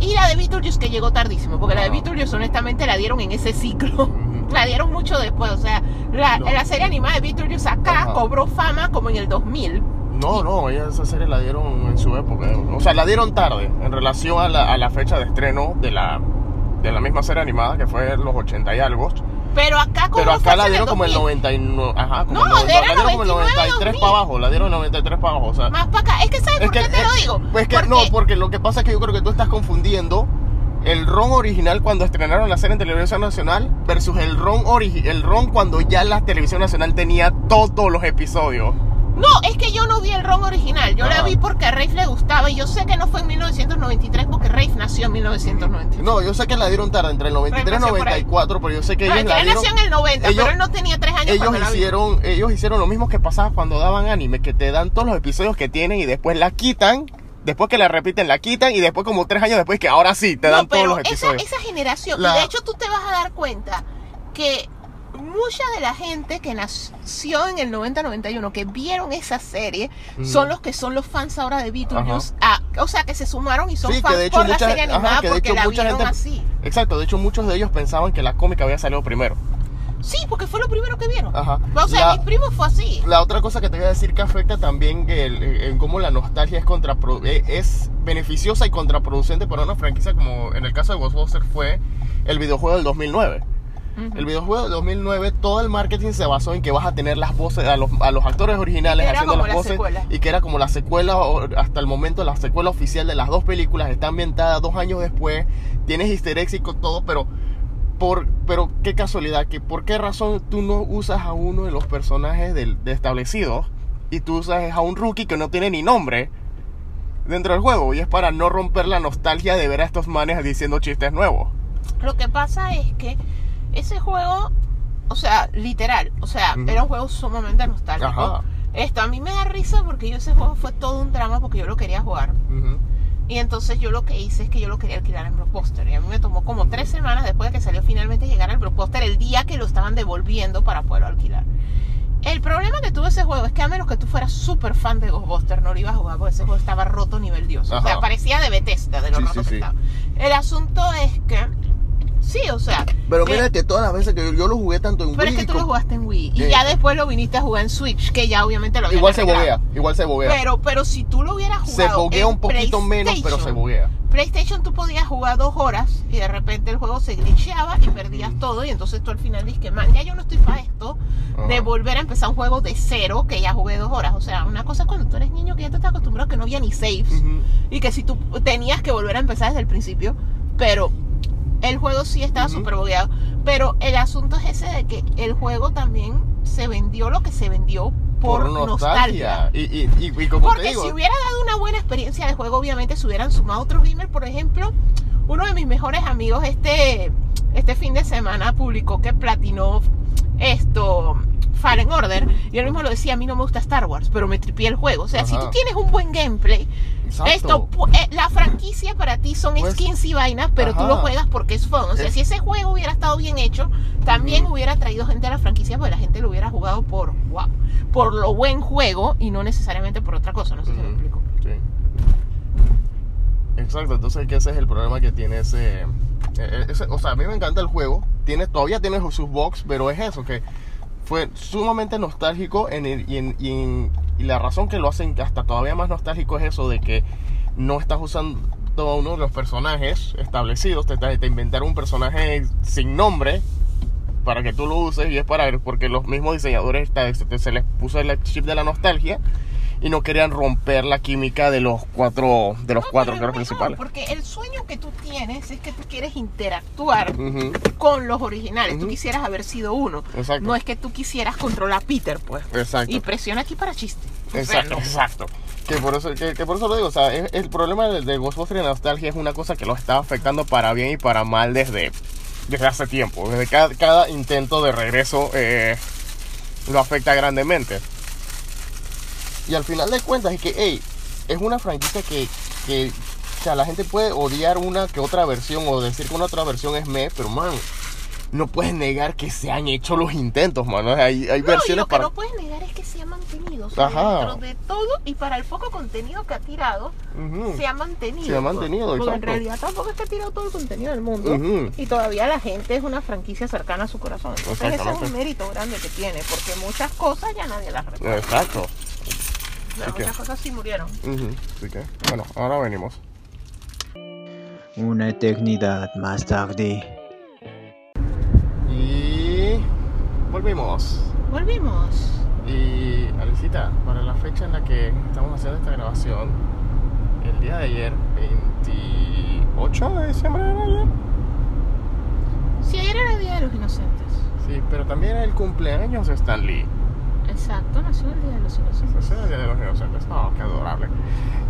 Y la de Beetlejuice que llegó tardísimo, porque la de. Beetlejuice honestamente la dieron en ese ciclo. [LAUGHS] La dieron mucho después, o sea, la, No. la serie animada de Beetlejuice acá Ajá. cobró fama como en el 2000. No, no, esa serie la dieron en su época. O sea, la dieron tarde en relación a la, a la fecha de estreno de la, de la misma serie animada, que fue los 80 y algo. Pero acá cobró Pero acá la dieron como el 2000. 99. Ajá, como No, el 90, era la dieron como el 99, 93 2000. para abajo. La dieron 93 para abajo. O sea, Más para acá. Es que ¿sabes por qué te lo digo? Pues que Porque- no, porque lo que pasa es que yo creo que tú estás confundiendo el ron original cuando estrenaron la serie en televisión nacional versus el ron el ron cuando ya la televisión nacional tenía todos los episodios. No, es que yo no vi el ron original. Yo la Ajá. vi porque a Rafe le gustaba. Y yo sé que no fue en 1993 porque Rafe nació en 1993. No, yo sé que la dieron tarde entre el 93 y el nació por ahí. 94, pero yo sé que ellos la dieron nació en el 90, ellos- pero él no tenía tres años ellos cuando la vi. hicieron, ellos hicieron lo mismo que pasaba cuando daban anime, que te dan todos los episodios que tienen y después la quitan, después que la repiten la quitan y después como tres años después que ahora sí te dan No, todos los esa, episodios. esa generación, La- y de hecho tú te vas a dar cuenta que mucha de la gente que nació en el 90-91, que vieron esa serie, Ujú. son los que son los fans ahora de Beetlejuice. Ah, o sea, que se sumaron y son Sí, que fans de hecho por la serie ajá, animada de porque hecho la mucha vieron gente- así. Exacto, de hecho muchos de ellos pensaban que la cómica había salido primero. Sí, porque fue lo primero que vieron. Ajá. O sea, La- mis primos fue así. La otra cosa que te voy a decir que afecta también el- en cómo la nostalgia es, contrapro- eh, es beneficiosa y contraproducente para una franquicia como en el caso de Ghostbusters fue el videojuego del 2009. El videojuego del 2009, todo el marketing se basó en que vas a tener las voces, a los, a los actores originales haciendo las la voces. secuela. Y que era como la secuela, hasta el momento, la secuela oficial de las dos películas. Está ambientada dos años después. Tienes easter eggs y con todo, pero. Por, pero qué casualidad, que por qué razón tú no usas a uno de los personajes del, de establecidos y tú usas a un rookie que no tiene ni nombre dentro del juego. Y es para no romper la nostalgia de ver a estos manes diciendo chistes nuevos. Lo que pasa es que ese juego, o sea, literal, o sea, era un juego sumamente nostálgico. Ajá. Esto a mí me da risa porque yo ese juego fue todo un drama porque yo lo quería jugar. Y entonces yo lo que hice es que yo lo quería alquilar en Blockbuster. Y a mí me tomó como tres semanas después de que salió finalmente llegar al Blockbuster el día que lo estaban devolviendo para poderlo alquilar. El problema que tuvo ese juego es que a menos que tú fueras súper fan de Ghostbusters, no lo ibas a jugar porque ese juego estaba roto nivel Dios. O sea, parecía de Bethesda, de lo Sí, roto sí, que sí. estaba. El asunto es que, sí, o sea... Pero mira que todas las veces que yo, yo lo jugué tanto en pero es Wii que tú lo jugaste en Wii. Y Eh. ya después lo viniste a jugar en Switch, que ya obviamente lo habían Igual se boguea, igual se boguea. Pero, pero si tú lo hubieras se jugado boguea en un poquito menos, pero se boguea. PlayStation tú podías jugar dos horas y de repente el juego se glitcheaba y perdías todo y entonces tú al final dices que man, ya yo no estoy para esto de volver a empezar un juego de cero que ya jugué dos horas. O sea, una cosa es cuando tú eres niño que ya te estás acostumbrado que no había ni saves y que si tú tenías que volver a empezar desde el principio, pero el juego sí estaba Ujú. súper bogueado. Pero el asunto es ese de que el juego también se vendió lo que se vendió por, nostalgia. Y, y, y, y como te Porque digo, si hubiera dado una buena experiencia de juego, obviamente se hubieran sumado otros gamers. Por ejemplo, uno de mis mejores amigos este, este fin de semana publicó que platinó esto Fallen Order. Y él mismo lo decía, a mí no me gusta Star Wars, pero me tripié el juego. O sea, si tú tienes un buen gameplay, exacto. esto, eh, la franquicia para ti son Pues, skins y vainas, pero tú lo juegas porque es fun. O sea, Es- si ese juego hubiera estado bien hecho, también hubiera traído gente a la franquicia, porque la gente lo hubiera jugado por wow, por lo buen juego y no necesariamente por otra cosa. No sé si me explico. Sí. Exacto, entonces que ese es el problema que tiene ese, eh, ese- O sea, a mí me encanta el juego. Tiene, todavía tiene sus bugs, pero es eso, que fue sumamente nostálgico en el- y, en- y en- y la razón que lo hacen hasta todavía más nostálgico es eso de que no estás usando uno de los personajes establecidos, te, te inventaron un personaje sin nombre para que tú lo uses y es para porque los mismos diseñadores se les puso el chip de la nostalgia y no querían romper la química de los cuatro de los No, cuatro mejor, principales. Porque el sueño que tú tienes es que tú quieres interactuar Ujú, con los originales. Tú Ujú. quisieras haber sido uno. Exacto. No es que tú quisieras controlar a Peter, pues. Exacto. Y presiona aquí para chiste. O sea, Exacto, no. exacto. Que por eso, que, que por eso lo digo, o sea, es- el problema de, de Ghostbusters y nostalgia es una cosa que los está afectando para bien y para mal desde, desde hace tiempo. Desde cada, cada intento de regreso eh, lo afecta grandemente. Y al final de cuentas es que, hey, es una franquicia que, que o sea, la gente puede odiar una que otra versión o decir que una otra versión es me, pero man, no puedes negar que se han hecho los intentos, man. O sea, Hay, hay No, y versiones lo que para... no puedes negar es que se ha mantenido. O sea, Ajá. dentro de todo y para el poco contenido que ha tirado, Ujú. se ha mantenido. Se ha pues. mantenido, Porque en exacto. realidad tampoco es que ha tirado todo el contenido del mundo. Ujú. Y todavía la gente es una franquicia cercana a su corazón. Entonces ese es un mérito grande que tiene, porque muchas cosas ya nadie las recuerda. Exacto. Pero que- muchas cosas sí murieron. Así que, bueno, ahora venimos. Una eternidad más tarde. Y volvimos. Volvimos. Y Alicita, para la fecha en la que estamos haciendo esta grabación, el día de ayer, 28 de diciembre de ayer. Si ayer era el Día de los Inocentes. Sí, pero también era el cumpleaños de Stan Lee. Exacto, nació el Día de los Inocentes. Era el Día de los Inocentes. Oh, qué adorable.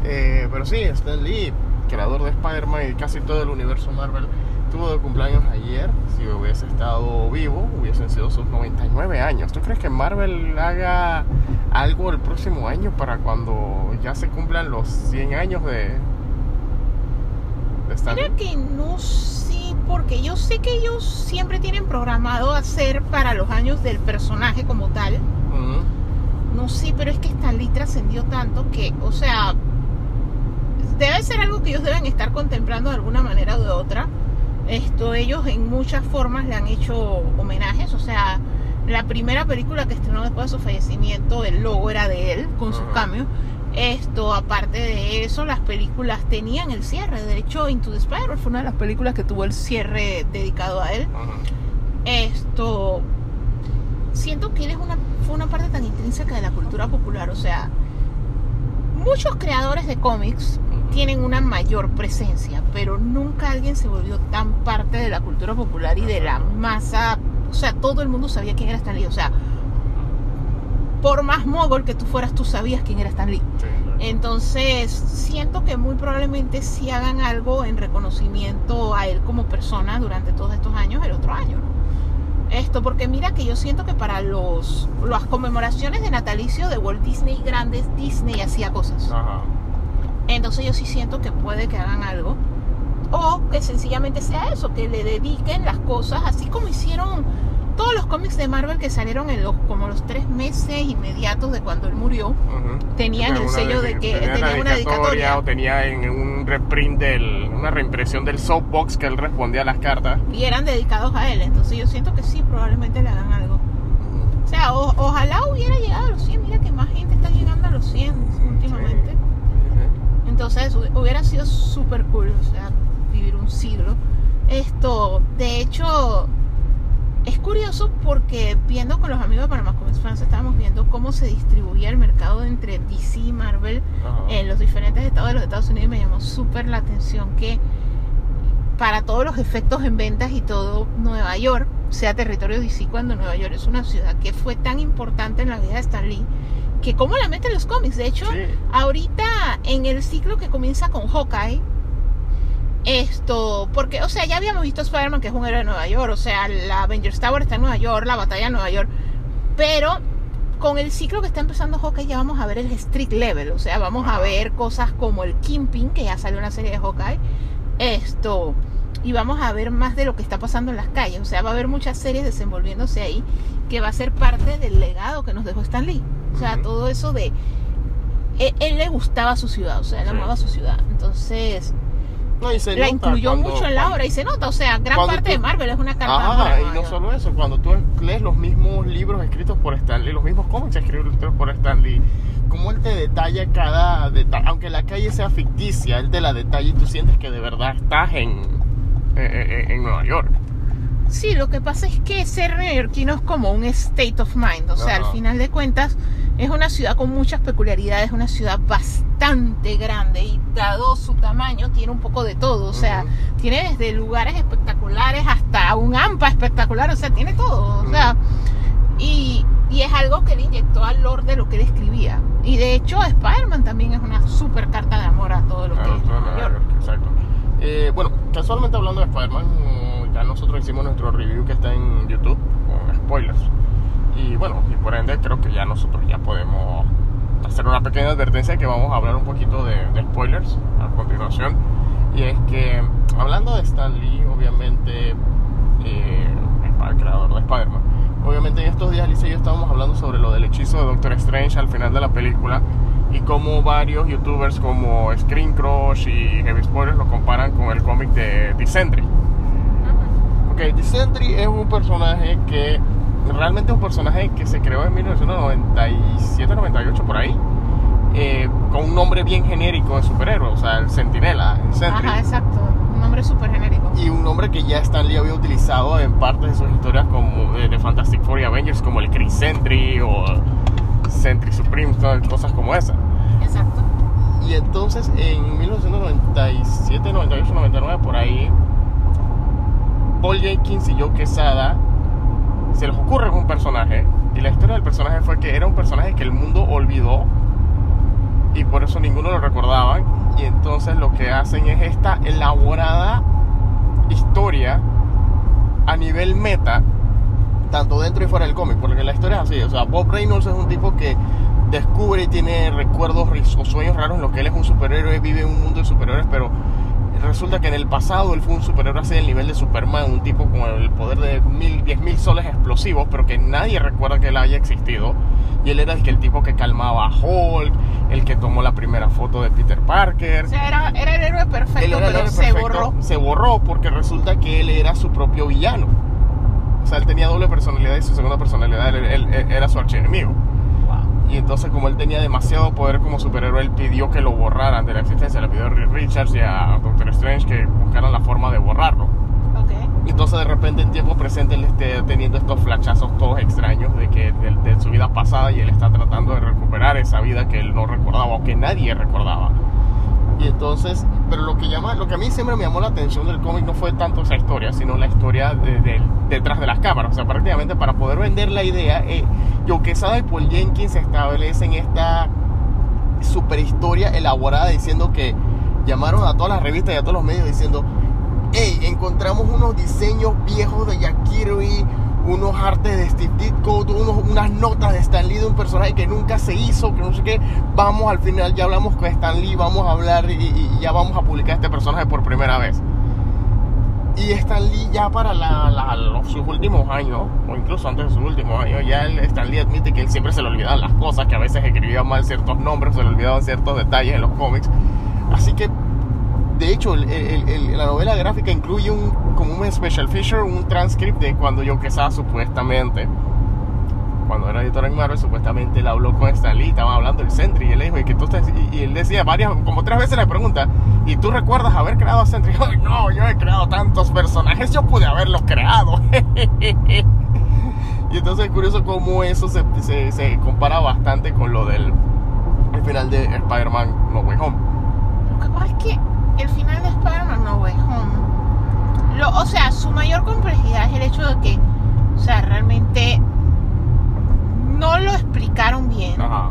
Eh, pero sí, Stan Lee, creador de Spider-Man y casi todo el universo Marvel, tuvo de cumpleaños ayer. Si hubiese estado vivo, hubiesen sido sus 99 años. ¿Tú crees que Marvel haga algo el próximo año para cuando ya se cumplan los 100 años de, de Stan Lee? Mira que no sé, porque yo sé que ellos siempre tienen programado hacer para los años del personaje como tal. Ujú. No sé, pero es que Stan Lee trascendió tanto que, o sea, debe ser algo que ellos deben estar contemplando de alguna manera o de otra. Esto, ellos en muchas formas le han hecho homenajes, o sea, la primera película que estrenó después de su fallecimiento, el logo era de él, con sus Ajá. cambios. Esto, aparte de eso, las películas tenían el cierre. De hecho, Into the Spider fue una de las películas que tuvo el cierre dedicado a él. Esto, siento que él es una, fue una parte tan intrínseca de la cultura popular. O sea, muchos creadores de cómics tienen una mayor presencia, pero nunca alguien se volvió tan parte de la cultura popular y de la masa. O sea, todo el mundo sabía quién era Stan Lee. O sea, por más mogol que tú fueras, tú sabías quién era Stan Lee. Sí. Entonces, siento que muy probablemente sí hagan algo en reconocimiento a él como persona durante todos estos años, el otro año, ¿no? Esto, porque mira que yo siento que para los las conmemoraciones de natalicio de Walt Disney grandes, Disney hacía cosas. Ajá. Entonces yo sí siento que puede que hagan algo. O que sencillamente sea eso, que le dediquen las cosas, así como hicieron todos los cómics de Marvel que salieron en los como los tres meses inmediatos de cuando él murió, Ujú. tenían el una sello de que tenía tenía una dedicatoria. o tenía en un reprint del, una reimpresión del softbox que él respondía a las cartas. y eran dedicados a él. Entonces yo siento que sí, probablemente le hagan algo. O sea, o- ojalá hubiera llegado a los 100. Mira que más gente está llegando a los 100 últimamente. Ujú. Entonces hu- hubiera sido súper cool, o sea, vivir un siglo. Esto, de hecho, es curioso porque viendo con los amigos de Panamá Comics Fans estábamos viendo cómo se distribuía el mercado entre DC y Marvel en los diferentes estados de los Estados Unidos y me llamó súper la atención que para todos los efectos en ventas y todo, Nueva York sea territorio DC cuando Nueva York es una ciudad que fue tan importante en la vida de Stan Lee que como la meten los cómics. De hecho, Sí. ahorita en el ciclo que comienza con Hawkeye, esto, porque, o sea, ya habíamos visto Spider-Man que es un héroe de Nueva York, o sea, la Avengers Tower está en Nueva York, la batalla en Nueva York, pero con el ciclo que está empezando Hawkeye ya vamos a ver el street level, o sea, vamos a ver cosas como el Kingpin, que ya salió una serie de Hawkeye, esto, y vamos a ver más de lo que está pasando en las calles, o sea, va a haber muchas series desenvolviéndose ahí, que va a ser parte del legado que nos dejó Stan Lee, o sea, todo eso de... Él, él le gustaba su ciudad, o sea, él amaba su ciudad, entonces No, y se la nota incluyó cuando- mucho en la obra y se nota, o sea, gran parte tú- de Marvel es una carta Ajá, y no solo eso, cuando tú lees los mismos libros escritos por Stan Lee, los mismos cómics escritos por Stan Lee, como él te detalla cada detalle, aunque la calle sea ficticia, él te la detalla y tú sientes que de verdad estás en, en, en- Nueva York. Sí, lo que pasa es que ser neoyorquino es como un state of mind, o sea, al final de cuentas es una ciudad con muchas peculiaridades, una ciudad bastante grande y dado su tamaño tiene un poco de todo, o sea, tiene desde lugares espectaculares hasta un AMPA espectacular, o sea, tiene todo, o sea, y, y es algo que le inyectó al lore de lo que él escribía. Y de hecho Spider-Man también es una super carta de amor a todo lo que es Nueva Nueva York. York, exacto. Eh, bueno, casualmente hablando de Spider-Man, ya nosotros hicimos nuestro review que está en YouTube con spoilers. Y bueno, y por ende creo que ya nosotros ya podemos hacer una pequeña advertencia que vamos a hablar un poquito de, de spoilers a continuación. Y es que hablando de Stan Lee, obviamente, eh, el creador de Spider-Man, obviamente en estos días Alicia y yo estábamos hablando sobre lo del hechizo de Doctor Strange al final de la película y como varios youtubers como Screen Crush y Heavy Spoilers lo comparan con el cómic de Dissentry. Ok, Dissentry es un personaje que realmente un personaje que se creó en 1997-98 por ahí, eh, con un nombre bien genérico de superhéroe, o sea, el Sentinela, el Sentry. Ajá, exacto, un nombre súper genérico. Y un nombre que ya Stan Lee había utilizado en partes de sus historias como de, de Fantastic Four y Avengers, como el Chris Sentry o Sentry Supreme, todas cosas como esas. Exacto. Y entonces en 1997, 98, 99, por ahí, Paul Jenkins y Joe Quesada se les ocurre un personaje. Y la historia del personaje fue que era un personaje que el mundo olvidó y por eso ninguno lo recordaba. Y entonces lo que hacen es esta elaborada historia a nivel meta, tanto dentro y fuera del cómic, porque la historia es así. O sea, Bob Reynolds es un tipo que descubre y tiene recuerdos o sueños raros en lo que él es un superhéroe, vive en un mundo de superhéroes, pero resulta que en el pasado él fue un superhéroe así del nivel de Superman, un tipo con el poder de mil, diez mil soles explosivos, pero que nadie recuerda que él haya existido. Y él era el, que, el tipo que calmaba a Hulk, el que tomó la primera foto de Peter Parker. O sea, era, era el héroe Él perfecto, era el pero héroe se perfecto, borró. Se borró porque resulta que él era su propio villano. O sea, él tenía doble personalidad y su segunda personalidad él- él- él era su archienemigo. Y entonces como él tenía demasiado poder como superhéroe, él pidió que lo borraran de la existencia. Le pidió a Richards y a Doctor Strange que buscaran la forma de borrarlo. Y entonces de repente en tiempo presente él esté teniendo estos flachazos todos extraños de que de, de su vida pasada y él está tratando de recuperar esa vida que él no recordaba o que nadie recordaba. Y entonces, pero lo que llama, lo que a mí siempre me llamó la atención del cómic no fue tanto esa historia, sino la historia de- de- detrás de las cámaras. O sea, prácticamente para poder vender la idea, eh, Quesada y Paul Jenkins establecen esta super historia elaborada diciendo que llamaron a todas las revistas y a todos los medios diciendo, hey, encontramos unos diseños viejos de Jack Kirby, unos artes de Steve Ditko, unos, unas notas de Stan Lee de un personaje que nunca se hizo, que no sé qué. Vamos al final, ya hablamos con Stan Lee, vamos a hablar y, ya vamos a publicar este personaje por primera vez. Y Stan Lee ya para la- la- los- sus últimos años, o incluso antes de sus últimos años, ya Stan Lee admite que él siempre se le olvidaban las cosas, que a veces escribía mal ciertos nombres, se le olvidaban ciertos detalles en los cómics. Así que, de hecho, el- el- el- la novela gráfica incluye un, como un special feature, un transcript de cuando Joe Quesada supuestamente, cuando era editor en Marvel, supuestamente él habló con Stan Lee, estaban hablando del Sentry, y él dijo, y, que tú estás- y, y él decía varias, como tres veces le pregunta, ¿y tú recuerdas haber creado a Sentry? [LAUGHS] Ay, no, yo he creado tantos personajes, yo pude haberlos creado. [LAUGHS] y entonces es curioso cómo eso se, se- se compara bastante con lo del el final de Spider-Man No Way Home. Lo el final de Spider-Man No Way Home, lo- o sea, su mayor complejidad es el hecho de que, o sea, realmente no lo explicaron bien, Ajá.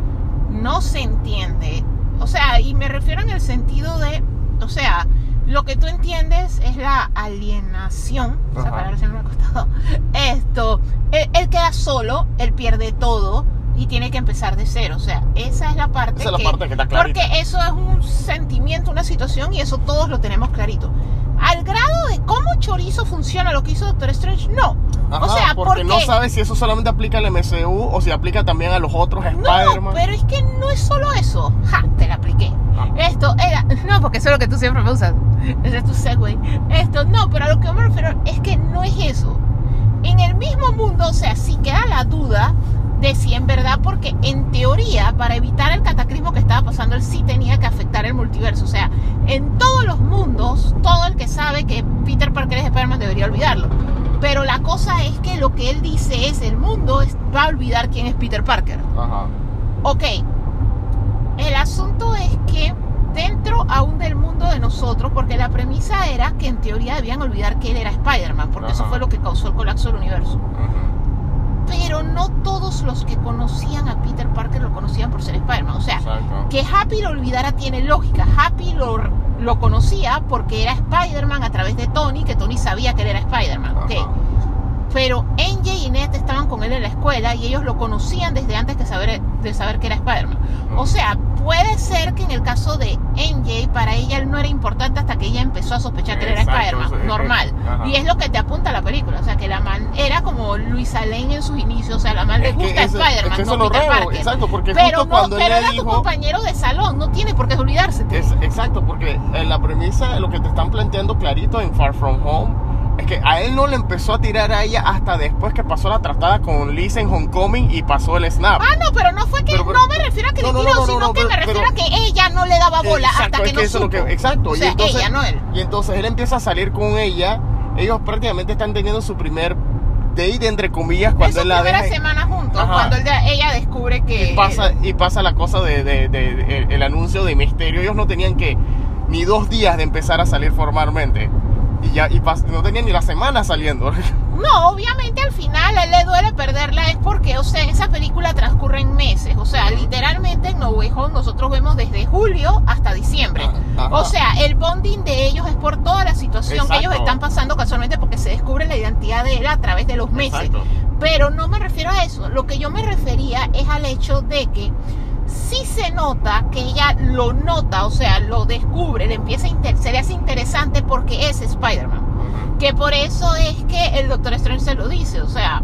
no se entiende. O sea, y me refiero en el sentido de, o sea, lo que tú entiendes es la alienación. Ajá. palabra siempre me ha costado. [LAUGHS] Esto, él, él queda solo, él pierde todo y tiene que empezar de cero. O sea, esa es la parte Esa es la que, parte que está clarita. porque eso es un sentimiento, una situación y eso todos lo tenemos clarito. Al grado de cómo chorizo funciona lo que hizo Doctor Strange, no. Ajá, o sea, porque, no porque- sabes si eso solamente aplica al MCU o si aplica también a los otros No, Spider-Man. pero es que no es solo eso. Ja, te la apliqué. Ah. Esto era. No, porque eso es lo que tú siempre me usas. Ese es tu segue. Esto, no, pero a lo que me refiero es que no es eso. En el mismo mundo, o sea, sí queda la duda de si en verdad, porque en teoría, para evitar el cataclismo que estaba pasando, él sí tenía que afectar el multiverso. O sea, en todos los mundos, todo el que sabe que Peter Parker es Spider-Man debería olvidarlo. Pero la cosa es que lo que él dice es: el mundo va a olvidar quién es Peter Parker. Ajá. Ok, el asunto es que dentro aún del mundo de nosotros, porque la premisa era que en teoría debían olvidar que él era Spider-Man, porque eso Ajá. fue lo que causó el colapso del universo. Ujú. Pero no todos los que conocían a Peter Parker lo conocían por ser Spider-Man. O sea, Exacto. que Happy lo olvidara tiene lógica. Happy lo, lo conocía porque era Spider-Man a través de Tony, que Tony sabía que él era Spider-Man. ok. Ajá. Pero NJ y Ned estaban con él en la escuela y ellos lo conocían desde antes de saber, de saber que era Spider-Man. O sea, puede ser que en el caso de NJ, para ella él no era importante hasta que ella empezó a sospechar que él era Exacto, Spider-Man. es- Normal. Y es lo que te apunta la película. O sea, que la man era como Luisa Lane en sus inicios. O sea, la man le gusta Spider-Man, es que eso no Peter raro, Parker. exacto, porque pero justo no, cuando pero ella era tu compañero de salón. No tiene por qué olvidarse. Es- exacto, porque en la premisa, lo que te están planteando clarito en Far From Home, es que a él no le empezó a tirar a ella hasta después que pasó la tratada con Liz en Homecoming y pasó el snap. Ah, no, pero no fue que. Pero- pero- no me refiero a que No, le tiró, no, no, sino no, que pero- me refiero a que ella no le daba bola Exacto, hasta que es no eso es lo supo. que- exacto, O y sea, entonces, ella, no él. Y entonces él empieza a salir con ella. Ellos prácticamente están teniendo su primer date, entre comillas, cuando él la primera deja. semana juntos, Ajá. cuando él de- ella descubre que. y pasa, y pasa la cosa de, de- de- de- el, el anuncio de misterio. Ellos no tenían que ni dos días de empezar a salir formalmente. Y ya y no tenían ni la semana saliendo. [LAUGHS] No, obviamente al final a él le duele perderla, es porque, o sea, esa película transcurre en meses. O sea, literalmente en No Way Home nosotros vemos desde julio hasta diciembre. Ajá. O sea, el bonding de ellos es por toda la situación que ellos están pasando casualmente porque se descubre la identidad de él a través de los meses. Exacto. Pero no me refiero a eso. Lo que yo me refería es al hecho de que sí se nota que ella lo nota, o sea, lo descubre, le empieza a inter- se le hace interesante porque es Spider-Man. Que por eso es que el Doctor Strange se lo dice, o sea,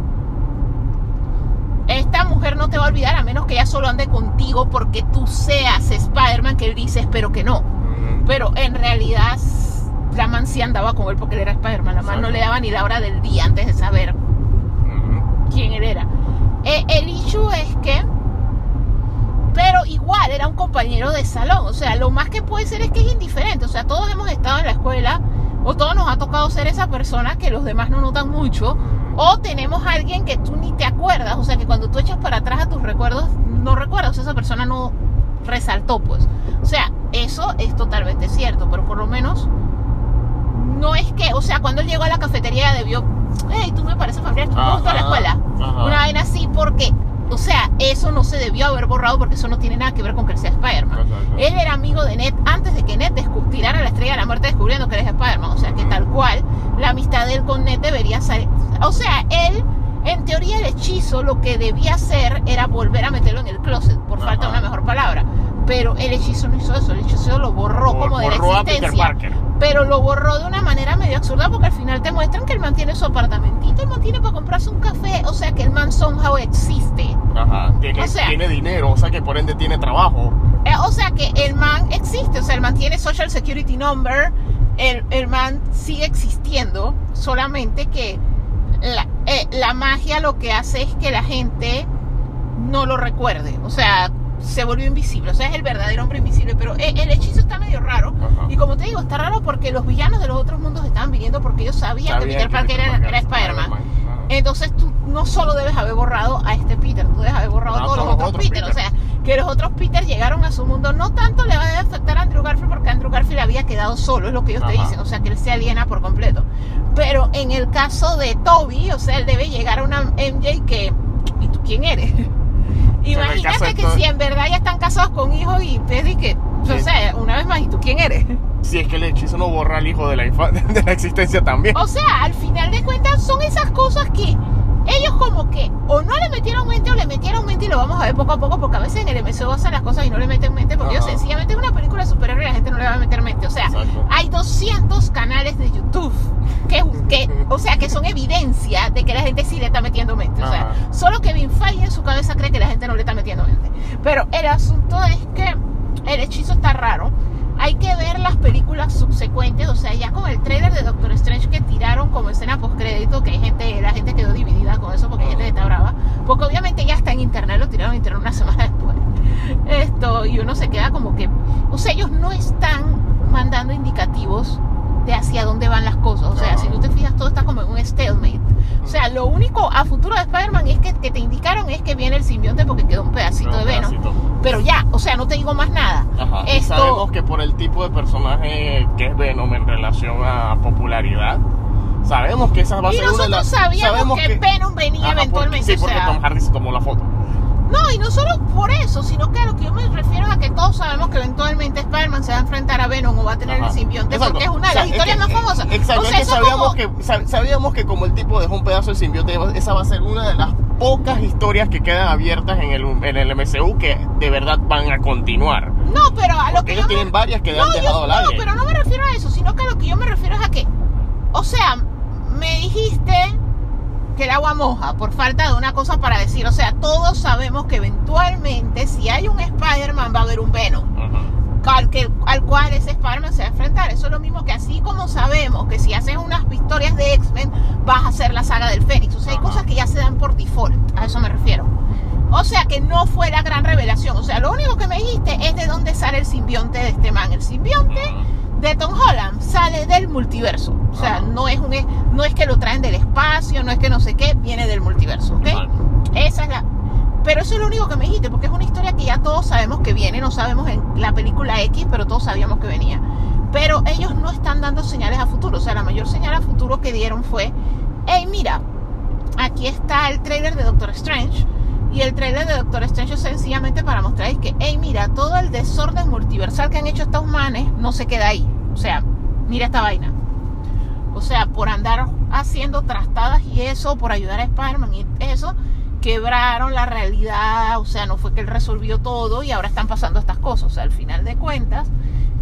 esta mujer no te va a olvidar a menos que ella solo ande contigo porque tú seas Spider-Man, que él dice, espero que no. Pero en realidad la man sí andaba con él porque él era Spider-Man, la man no le daba ni la hora del día antes de saber Ujú. quién él era. Eh, el issue es que, pero igual era un compañero de salón, o sea, lo más que puede ser es que es indiferente, o sea, todos hemos estado en la escuela o todos nos ha tocado ser esa persona que los demás no notan mucho, o tenemos a alguien que tú ni te acuerdas, o sea, que cuando tú echas para atrás a tus recuerdos, no recuerdas, o sea, esa persona no resaltó, pues. O sea, eso es totalmente cierto, pero por lo menos no es que, o sea, cuando él llegó a la cafetería debió, hey, tú me pareces familiar, tú junto a la escuela. ajá. Una vaina así porque, o sea, eso no se debió haber borrado porque eso no tiene nada que ver con que él sea Spider-Man. Él era amigo de Ned antes de que Ned tirara la estrella de la muerte descubriendo que él es Spider-Man. O sea, que tal cual, la amistad de él con Ned debería ser... O sea, él, en teoría el hechizo lo que debía hacer era volver a meterlo en el closet, por Ajá. falta de una mejor palabra. Pero el hechizo no hizo eso, el hechizo lo borró como de la Borró a Peter existencia. Parker. Pero lo borró de una manera medio absurda porque al final te muestran que el man tiene su apartamentito, el man tiene para comprarse un café, o sea que el man somehow existe. Ajá. Tiene, O sea- tiene dinero, o sea que por ende tiene trabajo. Eh, o sea que el man existe, o sea, el man tiene social security number, el, el man sigue existiendo, solamente que la, eh, la magia lo que hace es que la gente no lo recuerde, o sea, se volvió invisible, o sea, es el verdadero hombre invisible, pero eh, el hechizo está medio raro. Ajá. Y como te digo, está raro porque los villanos de los otros mundos estaban viniendo porque ellos sabían que Sabían Peter Parker era, era Spider-Man. Entonces tú no solo debes haber borrado a este Peter, tú debes haber borrado a todos los otros otros Peter. O sea, que los otros Peter llegaron a su mundo. No tanto le va a afectar a Andrew Garfield porque Andrew Garfield había quedado solo, es lo que ellos te dicen. O sea, que él se aliena por completo. Pero en el caso de Toby, o sea, él debe llegar a una MJ que... ¿Y tú quién eres? Imagínate que si en verdad ya están casados con hijos y te di que... O Sí. sea, una vez más, ¿y tú quién eres? Si es que el hechizo no borra al hijo de la, [LAUGHS] de la existencia también. O sea, al final de cuentas son esas cosas que ellos como que o no le metieron mente o le metieron mente y lo vamos a ver poco a poco porque a veces en el MCU hacen las cosas y no le meten mente porque ellos sencillamente es una película superhéroe y la gente no le va a meter mente. O sea, Exacto. hay 200 canales de YouTube que, que, o sea, que son evidencia de que la gente sí le está metiendo mente. O sea, Ajá. solo Kevin Feige en su cabeza cree que la gente no le está metiendo mente. Pero el asunto es que el hechizo está raro. Hay que ver las películas subsecuentes, o sea, ya con el trailer de Doctor Strange que tiraron como escena post crédito, que hay gente, la gente quedó dividida con eso porque hay gente que está brava, porque obviamente ya está en internet, lo tiraron en internet una [LAUGHS] semana después. Esto, y uno se queda como que, o sea, ellos no están mandando indicativos de hacia dónde van las cosas, o sea, si tú te fijas, todo está como en un stalemate. O sea, lo único a futuro de Spider-Man es que, que te indicaron es que viene el simbionte porque quedó un pedacito de Venom. pedacito. Pero ya, o sea, no te digo más nada. Ajá. Y sabemos que por el tipo de personaje que es Venom en relación a popularidad, sabemos que esa va a ser una de nosotros las. sabíamos sabemos que, Venom venía Ajá, porque- eventualmente. sí, o porque sea, Tom Hardy se tomó la foto. No, y no solo por eso, sino que a lo que yo me refiero es a que todos sabemos que eventualmente Spider-Man se va a enfrentar a Venom o va a tener Ajá. el simbionte Exacto. porque es una de O sea, las es historias más famosas. Exacto, o sea, es que sabíamos, como- que sab- sabíamos que como el tipo dejó un pedazo del simbionte, esa va a ser una de las pocas historias que quedan abiertas en el, en el MCU que de verdad van a continuar. No, pero a lo Porque que ellos yo tienen me... varias que no, han yo- dejado al no, aire. pero no me refiero a eso, sino que a lo que yo me refiero es a que, o sea, me dijiste que el agua moja por falta de una cosa para decir, o sea, todos sabemos que eventualmente si hay un Spider-Man va a haber un Venom. Al, que- al cual ese Spider-Man se va a enfrentar. Eso es lo mismo que así como sabemos que si haces unas historias de X-Men vas a hacer la saga del Fénix. O sea, hay cosas que ya se dan por default, a eso me refiero. O sea, que no fue la gran revelación. O sea, lo único que me dijiste es de dónde sale el simbionte de este man. El simbionte de Tom Holland sale del multiverso. O sea, Ajá. no es, un, no es que lo traen del espacio, no es que no sé qué, viene del multiverso, ¿ok? Vale. Esa es la. Pero eso es lo único que me dijiste, porque es una historia que ya todos sabemos que viene, no sabemos en la película X, pero todos sabíamos que venía. Pero ellos no están dando señales a futuro. O sea, la mayor señal a futuro que dieron fue, hey, mira, aquí está el trailer de Doctor Strange. Y el trailer de Doctor Strange es sencillamente para mostrar que, hey, mira, todo el desorden multiversal que han hecho estos manes no se queda ahí. O sea, mira esta vaina. O sea, por andar haciendo trastadas y eso, por ayudar a Spider-Man y eso, quebraron la realidad. O sea, no fue que él resolvió todo y ahora están pasando estas cosas. O sea, al final de cuentas,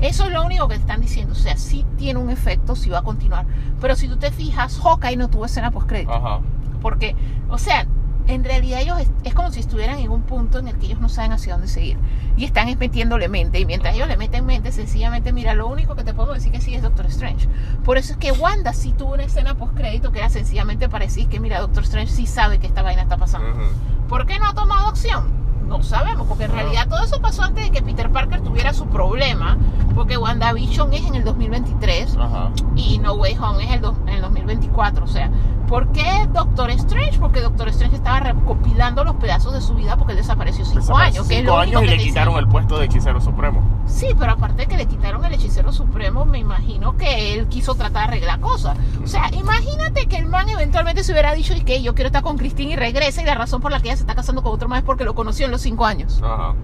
eso es lo único que están diciendo. O sea, sí tiene un efecto, sí va a continuar. Pero si tú te fijas, Hawkeye no tuvo escena post-crédito. Ajá. Porque, o sea, en realidad ellos es, es como si estuvieran en un punto en el que ellos no saben hacia dónde seguir. Y están es metiéndole mente. Y mientras ellos le meten mente, sencillamente, mira, lo único que te puedo decir que sí es Doctor Strange. Por eso es que Wanda sí tuvo una escena post crédito que era sencillamente para decir que, mira, Doctor Strange sí sabe que esta vaina está pasando. Ujú. ¿Por qué no ha tomado acción? No sabemos, porque en realidad todo eso pasó antes de que Peter Parker tuviera su problema, porque WandaVision es en el 2023 Ajá. y No Way Home es el do- en el 2024. O sea, ¿por qué Doctor Strange? Porque Doctor Strange estaba recopilando los pedazos de su vida porque él desapareció cinco Desapareció años. Que es cinco lo único años y que le dicen. quitaron el puesto de hechicero supremo. Sí, pero aparte de que le quitaron el hechicero supremo, me imagino que él quiso tratar de arreglar cosas. O sea, imagínate que el man eventualmente se hubiera dicho y que yo quiero estar con Christine y regresa y la razón por la que ella se está casando con otro man es porque lo conoció en los cinco años. Ajá.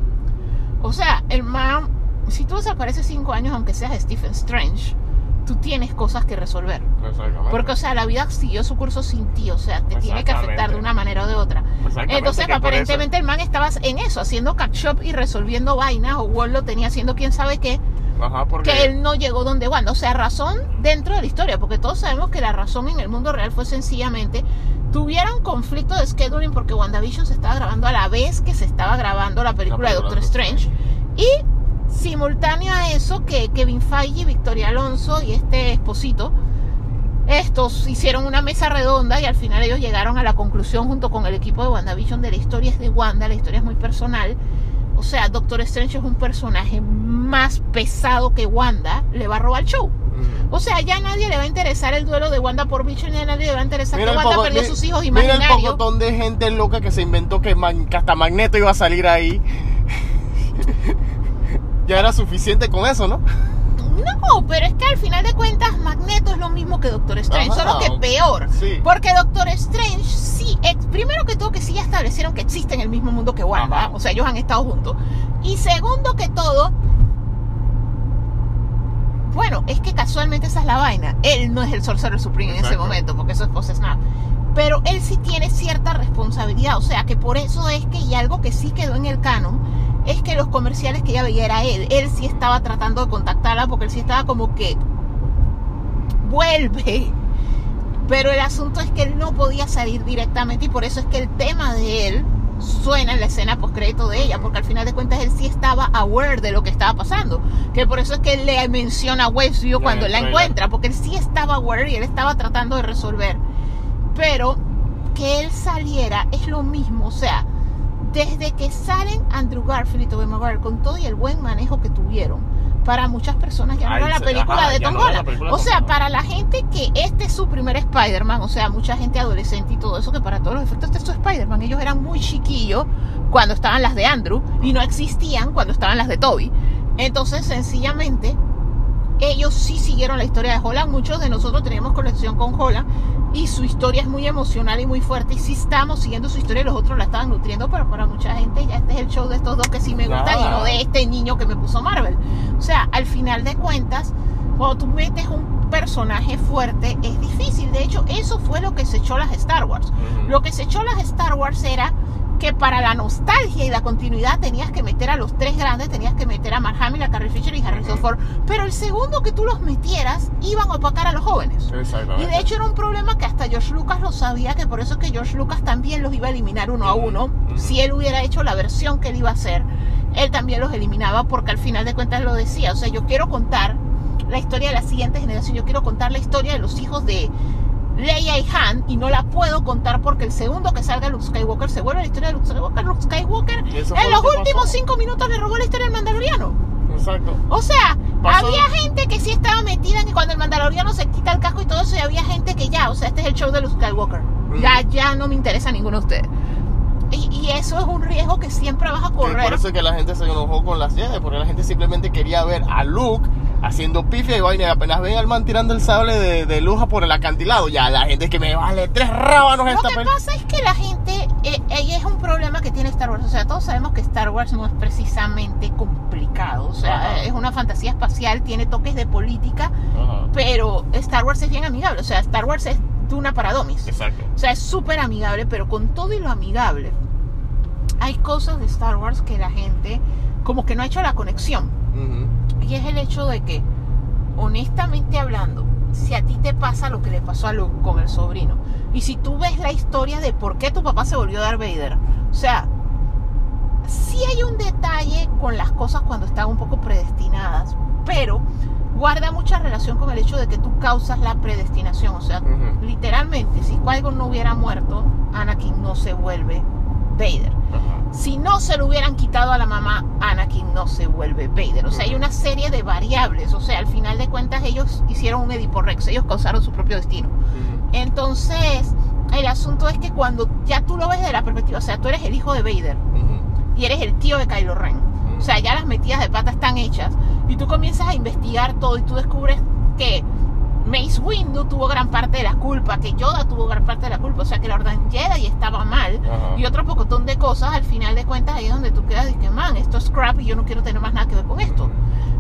O sea, el man, si tú desapareces cinco años, aunque seas Stephen Strange, tú tienes cosas que resolver. Porque, o sea, la vida siguió su curso sin ti, o sea, te tiene que afectar de una manera o de otra. Entonces, aparentemente el man estaba en eso, haciendo catch up y resolviendo vainas, o Wall lo tenía haciendo quién sabe qué, Ajá, porque... que él no llegó donde Wanda. O sea, razón dentro de la historia, porque todos sabemos que la razón en el mundo real fue sencillamente tuvieron conflicto de scheduling porque WandaVision se estaba grabando a la vez que se estaba grabando la película, de Doctor Strange. Y simultáneo a eso, que Kevin Feige, Victoria Alonso y este esposito, estos hicieron una mesa redonda y al final ellos llegaron a la conclusión junto con el equipo de WandaVision de la historia es de Wanda, la historia es muy personal. O sea, Doctor Strange es un personaje más pesado que Wanda, le va a robar el show. O sea, ya a nadie le va a interesar el duelo de Wanda por Vision, ya a nadie le va a interesar Mira que Wanda poco- perdió mi- sus hijos Mira el imaginarios. pocotón de gente loca que se inventó que, man- que hasta Magneto iba a salir ahí. [LAUGHS] ya era suficiente con eso, ¿no? No, pero es que al final de cuentas Magneto es lo mismo que Doctor Strange, Ajá, solo que peor. Sí. Porque Doctor Strange sí, primero que todo que sí ya establecieron que existe en el mismo mundo que Wanda, o sea, ellos han estado juntos. Y segundo que todo, bueno, es que casualmente esa es la vaina. Él no es el Sorcerer Supreme en ese Exacto. momento, porque eso es post Snap. Pero él sí tiene cierta responsabilidad, o sea, que por eso es que y algo que sí quedó en el canon es que los comerciales que ella veía era él. Él sí estaba tratando de contactarla porque él sí estaba como que vuelve. Pero el asunto es que él no podía salir directamente y por eso es que el tema de él suena en la escena postcrédito de ella, porque al final de cuentas él sí estaba aware de lo que estaba pasando. Que por eso es que él le menciona a Westview cuando la encuentra, porque él sí estaba aware y él estaba tratando de resolver. Pero que él saliera es lo mismo, o sea, desde que salen Andrew Garfield y Tobey Maguire con todo y el buen manejo que tuvieron, para muchas personas ya no era la película ajá, de Tom no Holland. de O sea, para la gente que este es su primer Spider-Man, o sea, mucha gente adolescente y todo eso, que para todos los efectos este es su Spider-Man, ellos eran muy chiquillos cuando estaban las de Andrew y no existían cuando estaban las de Toby. Entonces, sencillamente, ellos sí siguieron la historia de Holland. Muchos de nosotros tenemos conexión con Holland y su historia es muy emocional y muy fuerte. Y sí estamos siguiendo su historia y los otros la estaban nutriendo, pero para mucha gente ya este es el show de estos dos que sí me gustan y no de este niño que me puso Marvel. O sea, al final de cuentas, cuando tú metes un personaje fuerte, es difícil. De hecho, eso fue lo que se echó las Star Wars. Lo que se echó las Star Wars era que para la nostalgia y la continuidad tenías que meter a los tres grandes, tenías que meter a Mark Hamill, a Carrie Fisher y Harrison Ujú. Ford, pero el segundo que tú los metieras iban a opacar a los jóvenes. Exactamente. Y de hecho era un problema que hasta George Lucas lo sabía, que por eso es que George Lucas también los iba a eliminar uno a uno. Si él hubiera hecho la versión que él iba a hacer, él también los eliminaba porque al final de cuentas lo decía. O sea, yo quiero contar la historia de la siguiente generación, yo quiero contar la historia de los hijos de Leia y Han y no la puedo contar porque el segundo que salga Luke Skywalker se vuelve la historia de Luke Skywalker. Luke Skywalker en lo los últimos pasó. cinco minutos le robó la historia del Mandaloriano. Exacto. O sea, Pasó- había gente que sí estaba metida en que cuando el mandaloriano se quita el casco y todo eso, y había gente que ya, o sea, este es el show de Luke Skywalker. Ya, ya no me interesa ninguno de ustedes. Y, y eso es un riesgo que siempre vas a correr. por eso es que la gente se enojó con las Jedi, porque la gente simplemente quería ver a Luke haciendo pifia y vaina, y apenas ven al man tirando el sable de, de Luja por el acantilado, ya la gente es que me vale tres rábanos Lo esta que película. pasa es que la gente, eh, es un problema que tiene Star Wars. O sea, todos sabemos que Star Wars no es precisamente complicado. O sea, Ajá. es una fantasía espacial, tiene toques de política, pero Star Wars es bien amigable. O sea, Star Wars es Duna para Domis. Exacto. O sea, es súper amigable, pero con todo y lo amigable, hay cosas de Star Wars que la gente como que no ha hecho la conexión. Y es el hecho de que, honestamente hablando, si a ti te pasa lo que le pasó a Luke con el sobrino, y si tú ves la historia de por qué tu papá se volvió Darth Vader, o sea, sí hay un detalle con las cosas cuando están un poco predestinadas, pero guarda mucha relación con el hecho de que tú causas la predestinación, o sea, literalmente, si Qui-Gon no hubiera muerto, Anakin no se vuelve Vader. Si no se lo hubieran quitado a la mamá, Anakin no se vuelve Vader. O sea, hay una serie de variables. O sea, al final de cuentas ellos hicieron un Edipo Rex, ellos causaron su propio destino. Entonces, el asunto es que cuando ya tú lo ves de la perspectiva, o sea, tú eres el hijo de Vader Ujú. y eres el tío de Kylo Ren. O sea, ya las metidas de pata están hechas y tú comienzas a investigar todo y tú descubres que Mace Windu tuvo gran parte de la culpa, que Yoda tuvo gran parte de la culpa, o sea, que la Orden Jedi estaba mal Ajá. y otro pocotón de cosas, al final de cuentas ahí es donde tú quedas y que, man, esto es crap y yo no quiero tener más nada que ver con esto.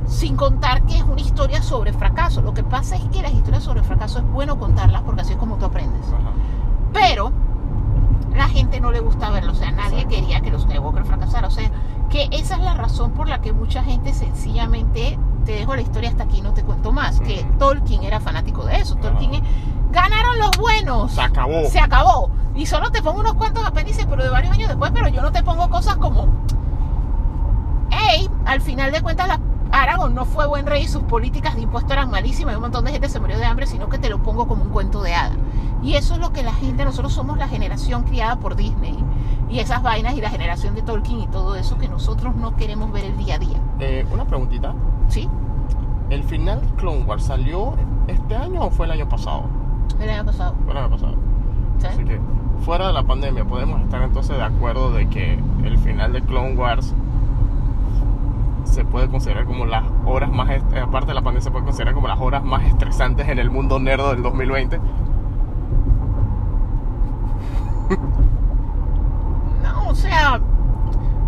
Sin contar que es una historia sobre fracaso. Lo que pasa es que las historias sobre fracaso es bueno contarlas porque así es como tú aprendes. Ajá. Pero la gente no le gusta verlo, o sea, nadie quería que los Skywalker fracasaran. O sea, que esa es la razón por la que mucha gente sencillamente te dejo la historia hasta aquí, no te cuento más. Que. Tolkien era fanático de eso. Tolkien es- ganaron los buenos. Se acabó. Se acabó. Y solo te pongo unos cuantos apéndices, pero de varios años después, pero yo no te pongo cosas como. Hey, al final de cuentas, la, Aragorn no fue buen rey y sus políticas de impuestos eran malísimas y un montón de gente se murió de hambre, sino que te lo pongo como un cuento de hada. Y eso es lo que la gente, nosotros somos la generación criada por Disney y esas vainas y la generación de Tolkien y todo eso que nosotros no queremos ver el día a día. Eh, una preguntita. ¿Sí? ¿El final de Clone Wars salió este año o fue el año pasado? El año pasado. Fue el año pasado. ¿sí? Así que, fuera de la pandemia, podemos estar entonces de acuerdo de que el final de Clone Wars se puede considerar como las horas más, aparte de la pandemia, se puede considerar como las horas más estresantes en el mundo nerdo del 2020. No, o sea,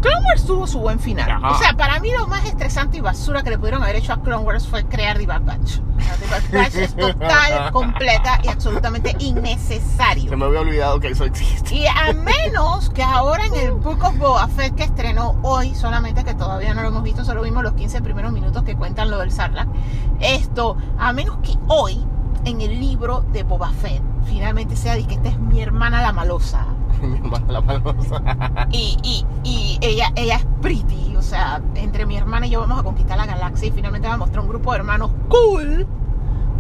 Clone Wars tuvo su buen final. Ajá. O sea, para mí lo más estresante y basura que le pudieron haber hecho a Clone Wars fue crear The Bad Batch. The Bad Batch es total, [LAUGHS] completa y absolutamente innecesario. Se me había olvidado que eso existe. Y a menos que ahora en el Book of Boba Fett que estrenó hoy, solamente que todavía no lo hemos visto, solo vimos los 15 primeros minutos que cuentan lo del Sarlacc. Esto, a menos que hoy en el libro de Boba Fett finalmente sea de que esta es mi hermana la malosa [LAUGHS] Y, y, y ella, ella es pretty, o sea, entre mi hermana y yo vamos a conquistar la galaxia y finalmente va a mostrar un grupo de hermanos cool.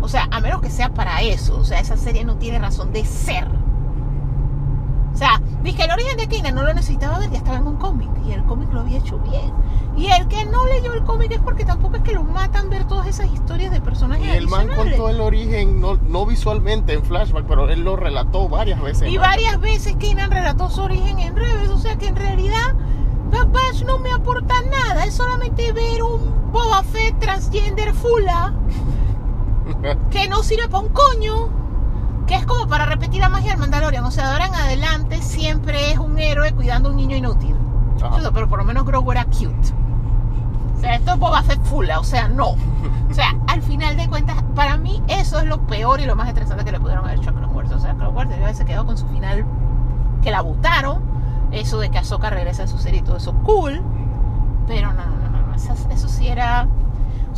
O sea, a menos que sea para eso, o sea, esa serie no tiene razón de ser. O sea, dije, el origen de Kanan no lo necesitaba ver, ya estaba en un cómic y el cómic lo había hecho bien. Y el que no leyó el cómic es porque tampoco es que lo matan ver todas esas historias de personajes Y el man contó el origen, no, no visualmente en flashback, pero él lo relató varias veces. Y varias veces Kanan relató su origen en Rebels, o sea que en realidad Bad Batch no me aporta nada, es solamente ver un Boba Fett transgender fula [LAUGHS] que no sirve para un coño, que es como para repetir la magia del Mandalorian, o sea, de ahora en adelante siempre es un héroe cuidando a un niño inútil. Ajá. Pero por lo menos Grogu era cute. O sea, esto es Boba Fett fula, o sea, no. O sea, [LAUGHS] al final de cuentas, para mí eso es lo peor y lo más estresante que le pudieron haber hecho a Clone Wars. O sea, Clone Wars debió haberse quedado con su final que la botaron. Eso de que Ahsoka regresa a su serie y todo eso, cool. Pero no, no, no, no, no, Eso, eso sí era...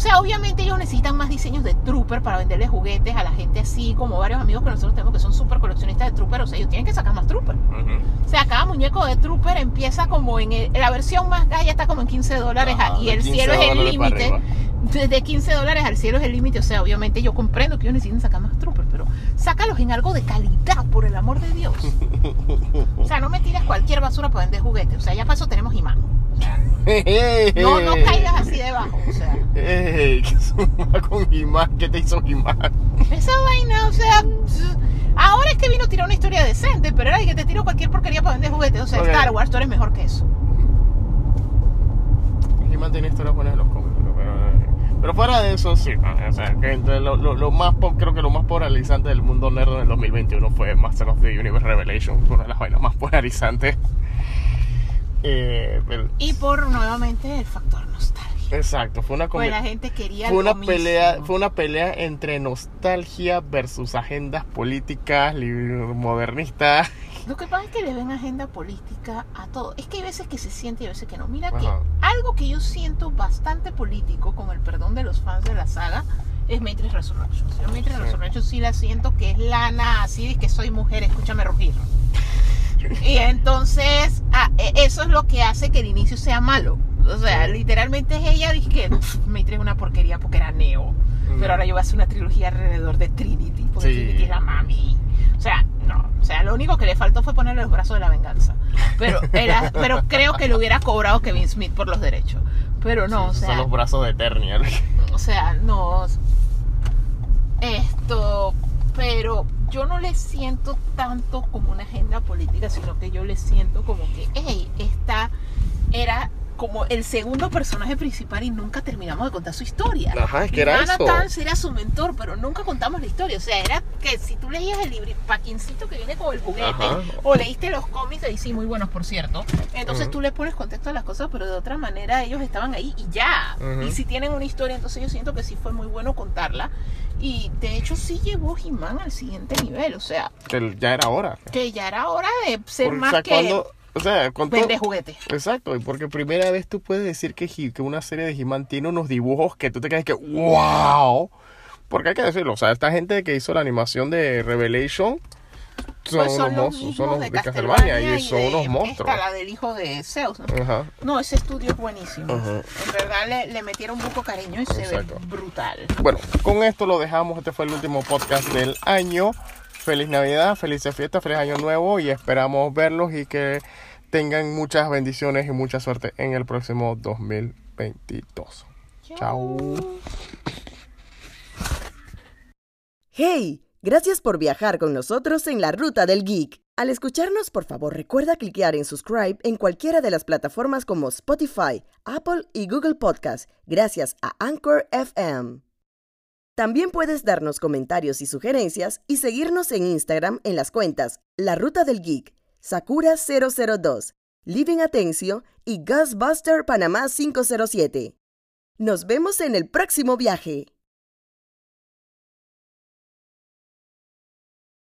O sea, obviamente ellos necesitan más diseños de Trooper para venderle juguetes a la gente así, como varios amigos que nosotros tenemos que son súper coleccionistas de Trooper. O sea, ellos tienen que sacar más Trooper. O sea, cada muñeco de Trooper empieza como en el- la versión más gaya está como en 15 dólares Ajá, y el 15 cielo es el límite. Desde 15 dólares al cielo es el límite. O sea, obviamente yo comprendo que ellos necesitan sacar más Trooper, pero sácalos en algo de calidad, por el amor de Dios. [LAUGHS] O sea, no me tires cualquier basura para vender juguetes. O sea, ya para eso tenemos imán. No, no [LAUGHS] caigas así debajo. O sea, Ey, ¿qué suma con Imán? ¿Qué te hizo Imán? esa vaina, o sea. Ahora es que vino a tirar una historia decente, pero era de que te tiro cualquier porquería para vender juguetes. O sea. Star Wars, tú eres mejor que eso. Imán tiene historias buenas en los cómics, pero, pero, fuera de eso, sí. o sea, que lo, lo- lo más, creo que lo más polarizante del mundo nerd en el 2021 fue Master of the Universe Revelation, una de las vainas más polarizantes. Eh, pero- Y por nuevamente el factor nostalgia. exacto, fue una Pues la gente quería fue una pelea fue una pelea entre nostalgia versus agendas políticas modernistas [LAUGHS] Lo que pasa es que le ven agenda política a todo. Es que hay veces que se siente y hay veces que no. Mira que Ajá. algo que yo siento bastante político, con el perdón de los fans de la saga, es Matrix Resurrections. Yo Matrix Sí. Resurrections sí la siento que es lana así de que soy mujer, escúchame rugir. [LAUGHS] Y entonces ah, e- eso es lo que hace que el inicio sea malo. O sea, literalmente es ella dice que "Pff, Matrix es una porquería porque era Neo. Pero ahora yo voy a hacer una trilogía alrededor de Trinity, porque Sí. Trinity es la mami. O sea, no. O sea, lo único que le faltó fue ponerle los brazos de la venganza. Pero, era, pero creo que lo hubiera cobrado Kevin Smith por los derechos. Pero no, o Sí, sea, son los brazos de Eternia o sea, no. Esto, pero yo no le siento tanto como una agenda política, sino que yo le siento como que, hey, esta era como el segundo personaje principal y nunca terminamos de contar su historia. Ajá, es que era eso. Jonathan era su mentor, pero nunca contamos la historia. O sea, era que si tú leías el libro paquincito que viene con el juguete, Ajá. o leíste los cómics de DC, muy buenos por cierto, entonces Ujú. tú le pones contexto a las cosas, pero de otra manera ellos estaban ahí y ya. Ujú. Y si tienen una historia, entonces yo siento que sí fue muy bueno contarla. Y de hecho sí llevó He-Man al siguiente nivel. O sea, Que ya era hora. que ya era hora de ser Porque, más o sea, que cuando- o sea, con todo- vender juguetes. Exacto, y porque primera vez tú puedes decir que, He- que una serie de He-Man tiene unos dibujos que tú te quedas que ¡Wow! Porque hay que decirlo, o sea, esta gente que hizo la animación de Revelation son, Pues unos monstruos, son los de de Castlevania y son de unos monstruos. Esta, la del hijo de Zeus, ¿no? Ajá. No, ese estudio es buenísimo. Ajá. En verdad le, le metieron un poco cariño y se ve brutal. Bueno, con esto lo dejamos. Este fue el último podcast del año. Feliz Navidad, felices fiestas, feliz año nuevo y esperamos verlos y que tengan muchas bendiciones y mucha suerte en el próximo 2022. Chao. ¡Hey! Gracias por viajar con nosotros en la Ruta del Geek. Al escucharnos, por favor, recuerda cliquear en subscribe en cualquiera de las plataformas como Spotify, Apple y Google Podcast, gracias a Anchor FM. También puedes darnos comentarios y sugerencias y seguirnos en Instagram en las cuentas La Ruta del Geek, Sakura002, Living Atencio y Ghostbuster Panamá 507. Nos vemos en el próximo viaje.